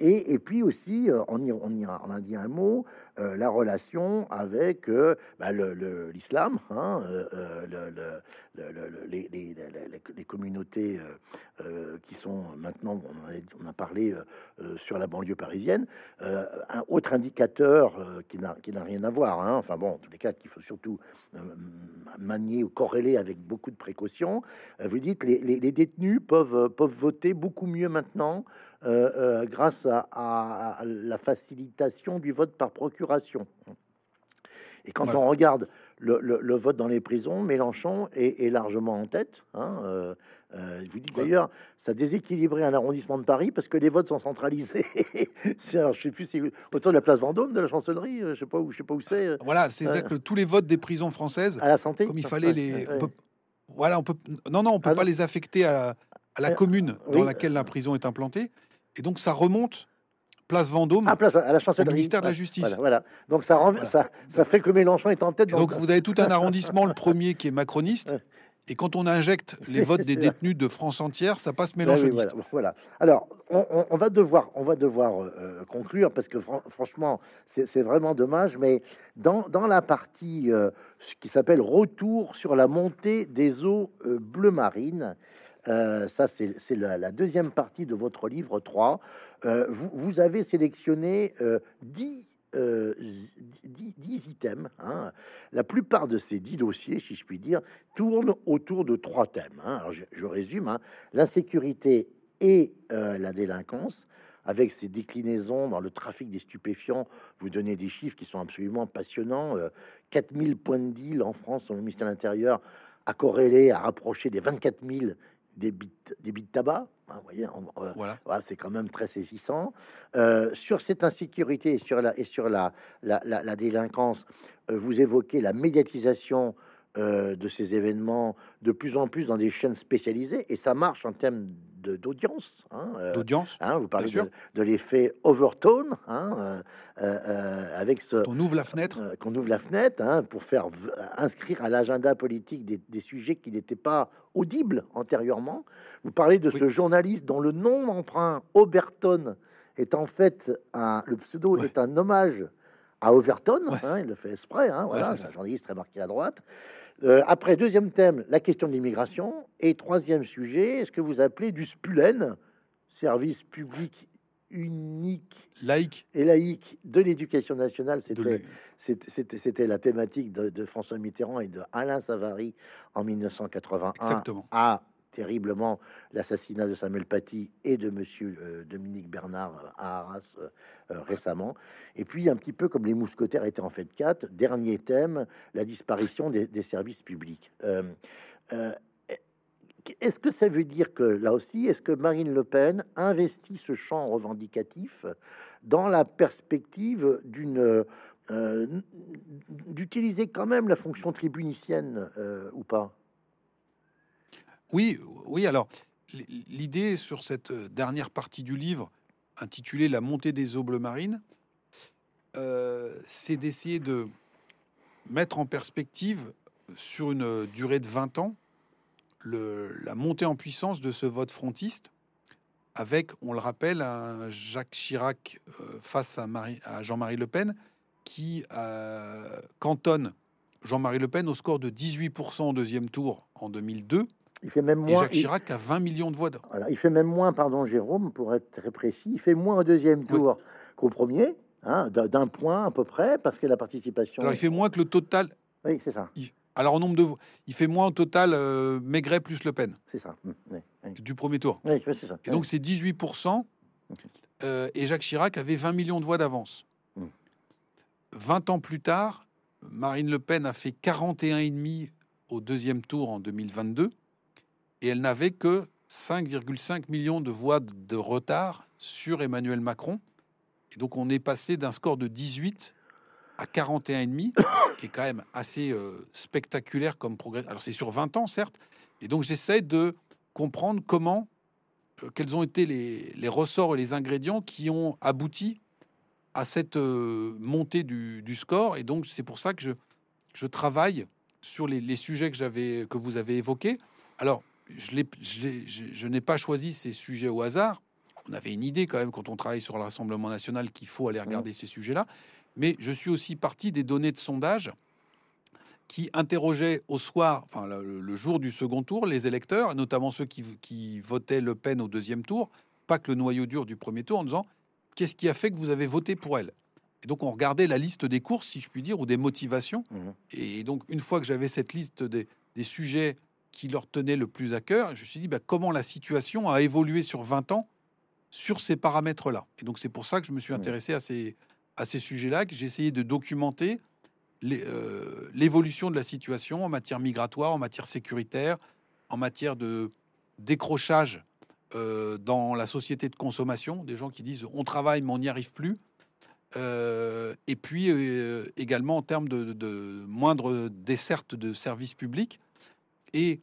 Et, puis aussi, on y, on y a, dit un mot, la relation avec l'islam, les, communautés qui sont maintenant, on a, parlé sur la banlieue parisienne. un autre indicateur qui n'a rien à voir. Hein. Enfin bon, en tous les cas, qu'il faut surtout euh, manier ou corréler avec beaucoup de précautions. Euh, vous dites les, les, détenus peuvent peuvent voter beaucoup mieux maintenant euh, grâce à, la facilitation du vote par procuration. Et quand on regarde le, vote dans les prisons, Mélenchon est, largement en tête. Hein, euh, je vous dis d'ailleurs, ça déséquilibrait un arrondissement de Paris parce que les votes sont centralisés. alors, je sais plus, c'est autour de la place Vendôme, de la chancellerie, euh, je sais pas où, je sais pas où c'est. Euh, voilà, c'est que tous les votes des prisons françaises, à la santé, comme il fallait les, voilà, on peut, non, non, on peut ah pas les affecter à la, commune dans laquelle la prison est implantée, et donc ça remonte place Vendôme, à, place, à la chancellerie, ministère de la Justice. Voilà, donc ça, ça, ça, fait que Mélenchon est en tête. Donc, vous avez tout un arrondissement, le premier qui est macroniste, et quand on injecte les votes des détenus de France entière, ça passe mélange. voilà, Alors, on, va devoir, on va devoir euh, euh, conclure parce que franchement, c'est vraiment dommage. Mais dans, la partie euh, qui s'appelle Retour sur la montée des eaux bleu marines, ça c'est la, deuxième partie de votre livre 3. Vous, vous, avez sélectionné 10 euh, 10, items. Hein. La plupart de ces 10 dossiers, si je puis dire, tournent autour de trois thèmes. Hein. Alors je, résume hein. l'insécurité et euh, la délinquance, avec ses déclinaisons dans le trafic des stupéfiants. Vous donnez des chiffres qui sont absolument passionnants. 4000 euh, points de deal en France, dans le ministère de l'Intérieur, à corréler, à rapprocher des 24 000 des bits, des de tabac. Hein, voyez, voilà. c'est quand même très saisissant. Euh, sur cette insécurité et sur la, et sur la, la, la, délinquance, euh, vous évoquez la médiatisation euh, de ces événements de plus en plus dans des chaînes spécialisées, et ça marche en termes d'audience. Hein, euh, d'audience. Hein, vous parlez de, l'effet overtone, hein, euh, euh, avec ce. On ouvre la fenêtre. Qu'on ouvre la fenêtre pour faire inscrire à l'agenda politique des, sujets qui n'étaient pas audibles antérieurement. Vous parlez de ce journaliste dont le nom d'emprunt Oberton est en fait un, le pseudo est un hommage à Overton. il le fait exprès. voilà, c'est un journaliste très marqué à droite. Euh, après, deuxième thème, la question de l'immigration. Et troisième sujet, ce que vous appelez du SPULEN, service public unique, laïque et laïque de l'éducation nationale? C'était la thématique de, François Mitterrand et de Alain Savary en 1981 Exactement. à terriblement l'assassinat de Samuel Paty et de Monsieur euh, Dominique Bernard euh, à Arras euh, récemment. Et puis un petit peu comme les mousquetaires étaient en fait quatre. Dernier thème, la disparition des, services publics. est-ce que ça veut dire que là aussi, est-ce que Marine Le Pen investit ce champ revendicatif dans la perspective d'une d'utiliser quand même la fonction tribunicienne ou pas? Oui, oui. Alors, l'idée sur cette euh, dernière partie du livre, intitulée La montée des bleues marines, euh, c'est d'essayer de mettre en perspective sur une durée de 20 ans la montée en puissance de ce vote frontiste avec, on le rappelle, Jacques Chirac euh, face à Jean-Marie Le Pen qui cantonne Jean-Marie Le Pen au score de 18% au deuxième tour en 2002 il fait même moins. Jacques Chirac a 20 millions de voix. Voilà, il fait même moins, pardon, Jérôme, pour être très précis. Il fait moins au deuxième tour qu'au premier, hein, d'un point à peu près, parce que la participation. Alors, il fait moins que le total. Oui, c'est ça. Alors, au nombre de voix, il fait moins au total euh, Maigret plus Le Pen. C'est ça. Mmh, du premier tour. Oui, c'est ça. Et donc, c'est 18%. Euh, et Jacques Chirac avait 20 millions de voix d'avance. 20 mmh. ans plus tard, Marine Le Pen a fait 41,5 au deuxième tour en 2022 et elle n'avait que 5,5 millions de voix de retard sur Emmanuel Macron. Et donc on est passé d'un score de 18 à 41,5, qui est quand même assez euh, spectaculaire comme progrès. Alors c'est sur 20 ans, certes. Et donc j'essaie de comprendre comment, euh, quels ont été les, ressorts et les ingrédients qui ont abouti à cette euh, montée du, score. Et donc c'est pour ça que je, travaille sur les, sujets que, que vous avez évoqués. Alors, je, je, n'ai pas choisi ces sujets au hasard. On avait une idée quand même quand on travaille sur le Rassemblement national qu'il faut aller regarder ces sujets-là. Mais je suis aussi parti des données de sondage qui interrogeaient au soir, enfin le, jour du second tour, les électeurs, notamment ceux qui, qui, votaient Le Pen au deuxième tour, pas que le noyau dur du premier tour, en disant qu'est-ce qui a fait que vous avez voté pour elle? Et donc, on regardait la liste des courses, si je puis dire, ou des motivations. Mmh. Et donc, une fois que j'avais cette liste des, sujets qui leur tenaient le plus à cœur, je me suis dit bah, comment la situation a évolué sur 20 ans sur ces paramètres-là. Et donc, c'est pour ça que je me suis intéressé à ces, à ces sujets-là, que j'ai essayé de documenter euh, l'évolution de la situation en matière migratoire, en matière sécuritaire, en matière de décrochage euh, dans la société de consommation, des gens qui disent on travaille mais on n'y arrive plus. Euh, et puis également en termes de, moindre desserte de services publics. Et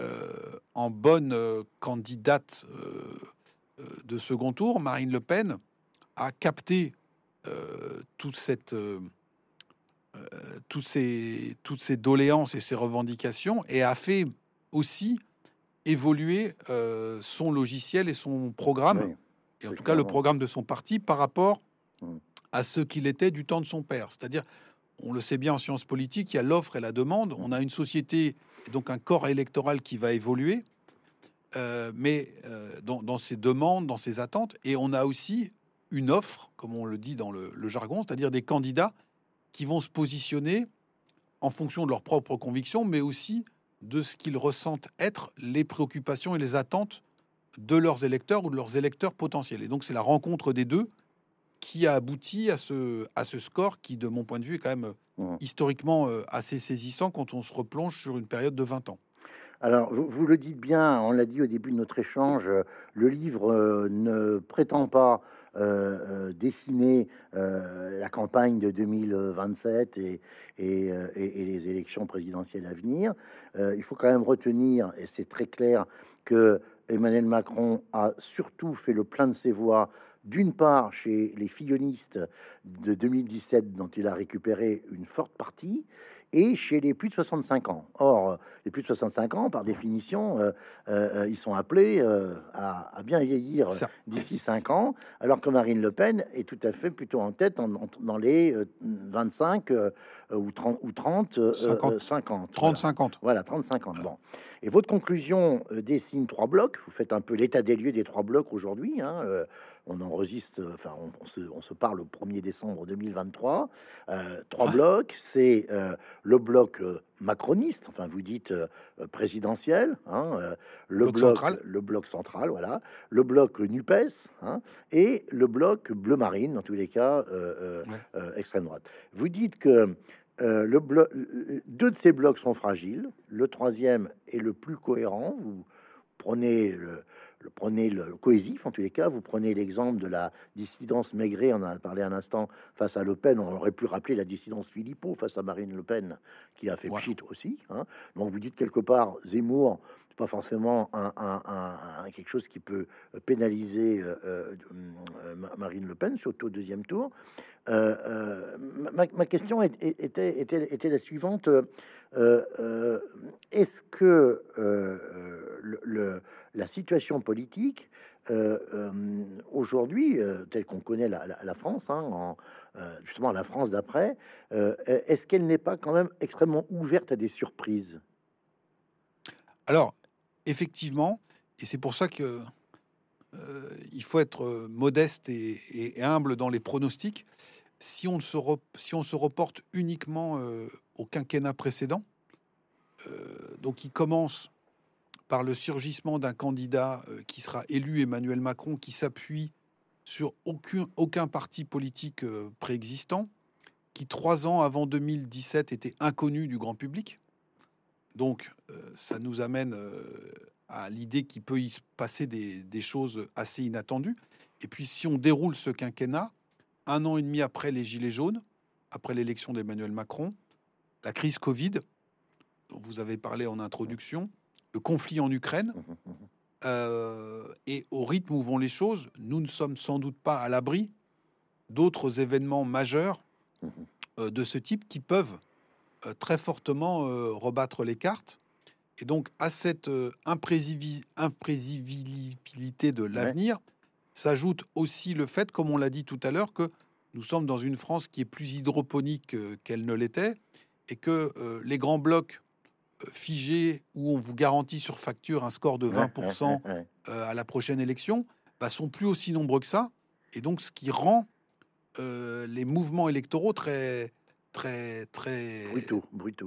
euh, en bonne candidate de second tour, Marine Le Pen a capté toute cette, toutes, ces, toutes ces doléances et ces revendications et a fait aussi évoluer son logiciel et son programme, et en tout cas le programme de son parti par rapport mmh à ce qu'il était du temps de son père. C'est-à-dire, on le sait bien en sciences politiques, il y a l'offre et la demande. On a une société, donc un corps électoral qui va évoluer, euh, mais euh, dans, ses demandes, dans ses attentes. Et on a aussi une offre, comme on le dit dans le, jargon, c'est-à-dire des candidats qui vont se positionner en fonction de leurs propres convictions, mais aussi de ce qu'ils ressentent être les préoccupations et les attentes de leurs électeurs ou de leurs électeurs potentiels. Et donc c'est la rencontre des deux qui a abouti à ce, à ce score qui, de mon point de vue, est quand même mmh. historiquement euh, assez saisissant quand on se replonge sur une période de 20 ans. Alors, vous, le dites bien, on l'a dit au début de notre échange, le livre euh, ne prétend pas euh, dessiner la campagne de 2027 et, et, et, les élections présidentielles à venir. il faut quand même retenir, et c'est très clair, que Emmanuel Macron a surtout fait le plein de ses voix d'une part chez les fillonistes de 2017 dont il a récupéré une forte partie, et chez les plus de 65 ans. Or, les plus de 65 ans, par définition, euh, euh, ils sont appelés euh, à, bien vieillir d'ici 5 ans, alors que Marine Le Pen est tout à fait plutôt en tête dans les 25 ou 30, ou 30 50. 50 30, 50. Voilà, 30, 50. Bon. Et votre conclusion dessine trois blocs. Vous faites un peu l'état des lieux des trois blocs aujourd'hui. Hein, on enregistre, enfin, on, se, parle au 1er décembre 2023. Euh, trois blocs, c'est euh, le bloc euh, macroniste, enfin, vous dites présidentiel, hein, le bloc, central. le bloc central, voilà, le bloc Nupes, hein, et le bloc bleu marine, dans tous les cas, extrême droite. Vous dites que le bloc, deux de ces blocs sont fragiles, le troisième est le plus cohérent. Vous prenez le prenez le cohésif, en tous les cas, vous prenez l'exemple de la dissidence Maigret, on en a parlé un instant, face à Le Pen, on aurait pu rappeler la dissidence Philippot face à Marine Le Pen, qui a fait pchit aussi. Hein. Donc vous dites quelque part, Zemmour, pas forcément un, quelque chose qui peut pénaliser euh, euh, Marine Le Pen, surtout au deuxième tour. Euh, ma, question était, était, était, la suivante. Est-ce que le, la situation politique aujourd'hui, telle qu'on connaît la, France, hein, en, justement la France d'après, est-ce qu'elle n'est pas quand même extrêmement ouverte à des surprises? Alors, effectivement, et c'est pour ça que euh, il faut être euh, modeste et, humble dans les pronostics. Si on se, si on se reporte uniquement euh, au quinquennat précédent, donc il commence par le surgissement d'un candidat qui sera élu Emmanuel Macron, qui s'appuie sur aucun, aucun parti politique préexistant, qui trois ans avant 2017 était inconnu du grand public. Donc, euh, ça nous amène euh, à l'idée qu'il peut y se passer des, des, choses assez inattendues. Et puis, si on déroule ce quinquennat, un an et demi après les Gilets jaunes, après l'élection d'Emmanuel Macron, la crise Covid, dont vous avez parlé en introduction, le conflit en Ukraine, euh, et au rythme où vont les choses, nous ne sommes sans doute pas à l'abri d'autres événements majeurs euh, de ce type qui peuvent euh, très fortement rebattre les cartes. Et donc, à cette imprévisibilité de l'avenir, ouais. s'ajoute aussi le fait, comme on l'a dit tout à l'heure, que nous sommes dans une France qui est plus hydroponique qu'elle ne l'était, et que euh, les grands blocs figés où on vous garantit sur facture un score de 20% ouais, à la prochaine élection bah, sont plus aussi nombreux que ça. Et donc, ce qui rend euh, les mouvements électoraux très, très, très,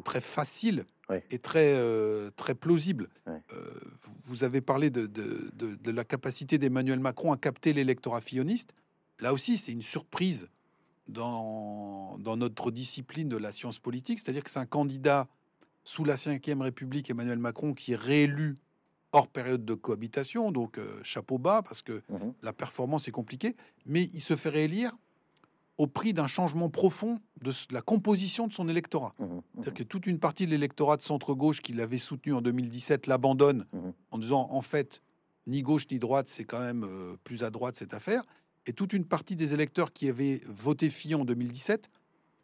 très faciles et très, euh, très. Ouais. Euh, vous avez parlé de, de, de, de la capacité d'Emmanuel Macron à capter l'électorat filloniste. Là aussi, c'est une surprise dans, dans notre discipline de la science politique, c'est-à-dire que c'est un candidat sous la Ve République, Emmanuel Macron, qui est réélu hors période de cohabitation, donc euh, chapeau bas, parce que mmh. la performance est compliquée, mais il se fait réélire au prix d'un changement profond de la composition de son électorat. Mmh, mmh. C'est-à-dire que toute une partie de l'électorat de centre-gauche qui l'avait soutenu en 2017 l'abandonne mmh. en disant en fait, ni gauche ni droite, c'est quand même euh, plus à droite cette affaire. Et toute une partie des électeurs qui avaient voté Fillon en 2017,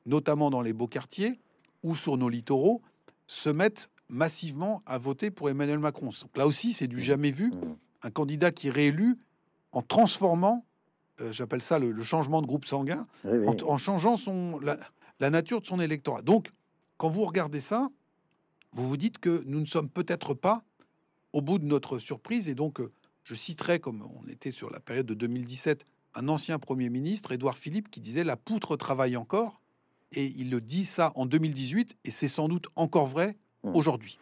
notamment dans les beaux quartiers ou sur nos littoraux, se mettent massivement à voter pour Emmanuel Macron. Donc là aussi, c'est du jamais vu. Un candidat qui est réélu en transformant euh, j'appelle ça le, le, changement de groupe sanguin, oui, oui. En, en, changeant son, la, la, nature de son électorat. Donc, quand vous regardez ça, vous vous dites que nous ne sommes peut-être pas au bout de notre surprise. Et donc, euh, je citerai, comme on était sur la période de 2017, un ancien Premier ministre, Édouard Philippe, qui disait La poutre travaille encore. Et il le dit ça en 2018, et c'est sans doute encore vrai mmh. aujourd'hui.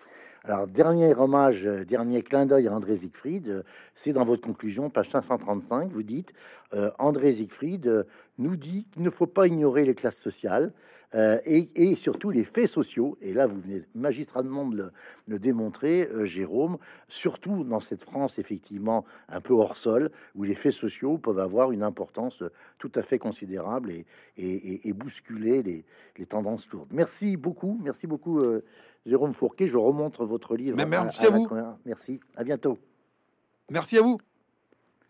Alors, dernier hommage, euh, dernier clin d'œil à André Siegfried, euh, c'est dans votre conclusion, page 535, vous dites euh, André Siegfried nous dit qu'il ne faut pas ignorer les classes sociales euh, et, et, surtout les faits sociaux. Et là, vous venez magistralement de le, le démontrer, euh, Jérôme, surtout dans cette France, effectivement, un peu hors sol, où les faits sociaux peuvent avoir une importance tout à fait considérable et, et, et bousculer les, les, tendances lourdes. Merci beaucoup, merci beaucoup. Euh, Jérôme Fourquet, je remontre votre livre. Mais merci à, à, à vous. Merci, à bientôt. Merci à vous.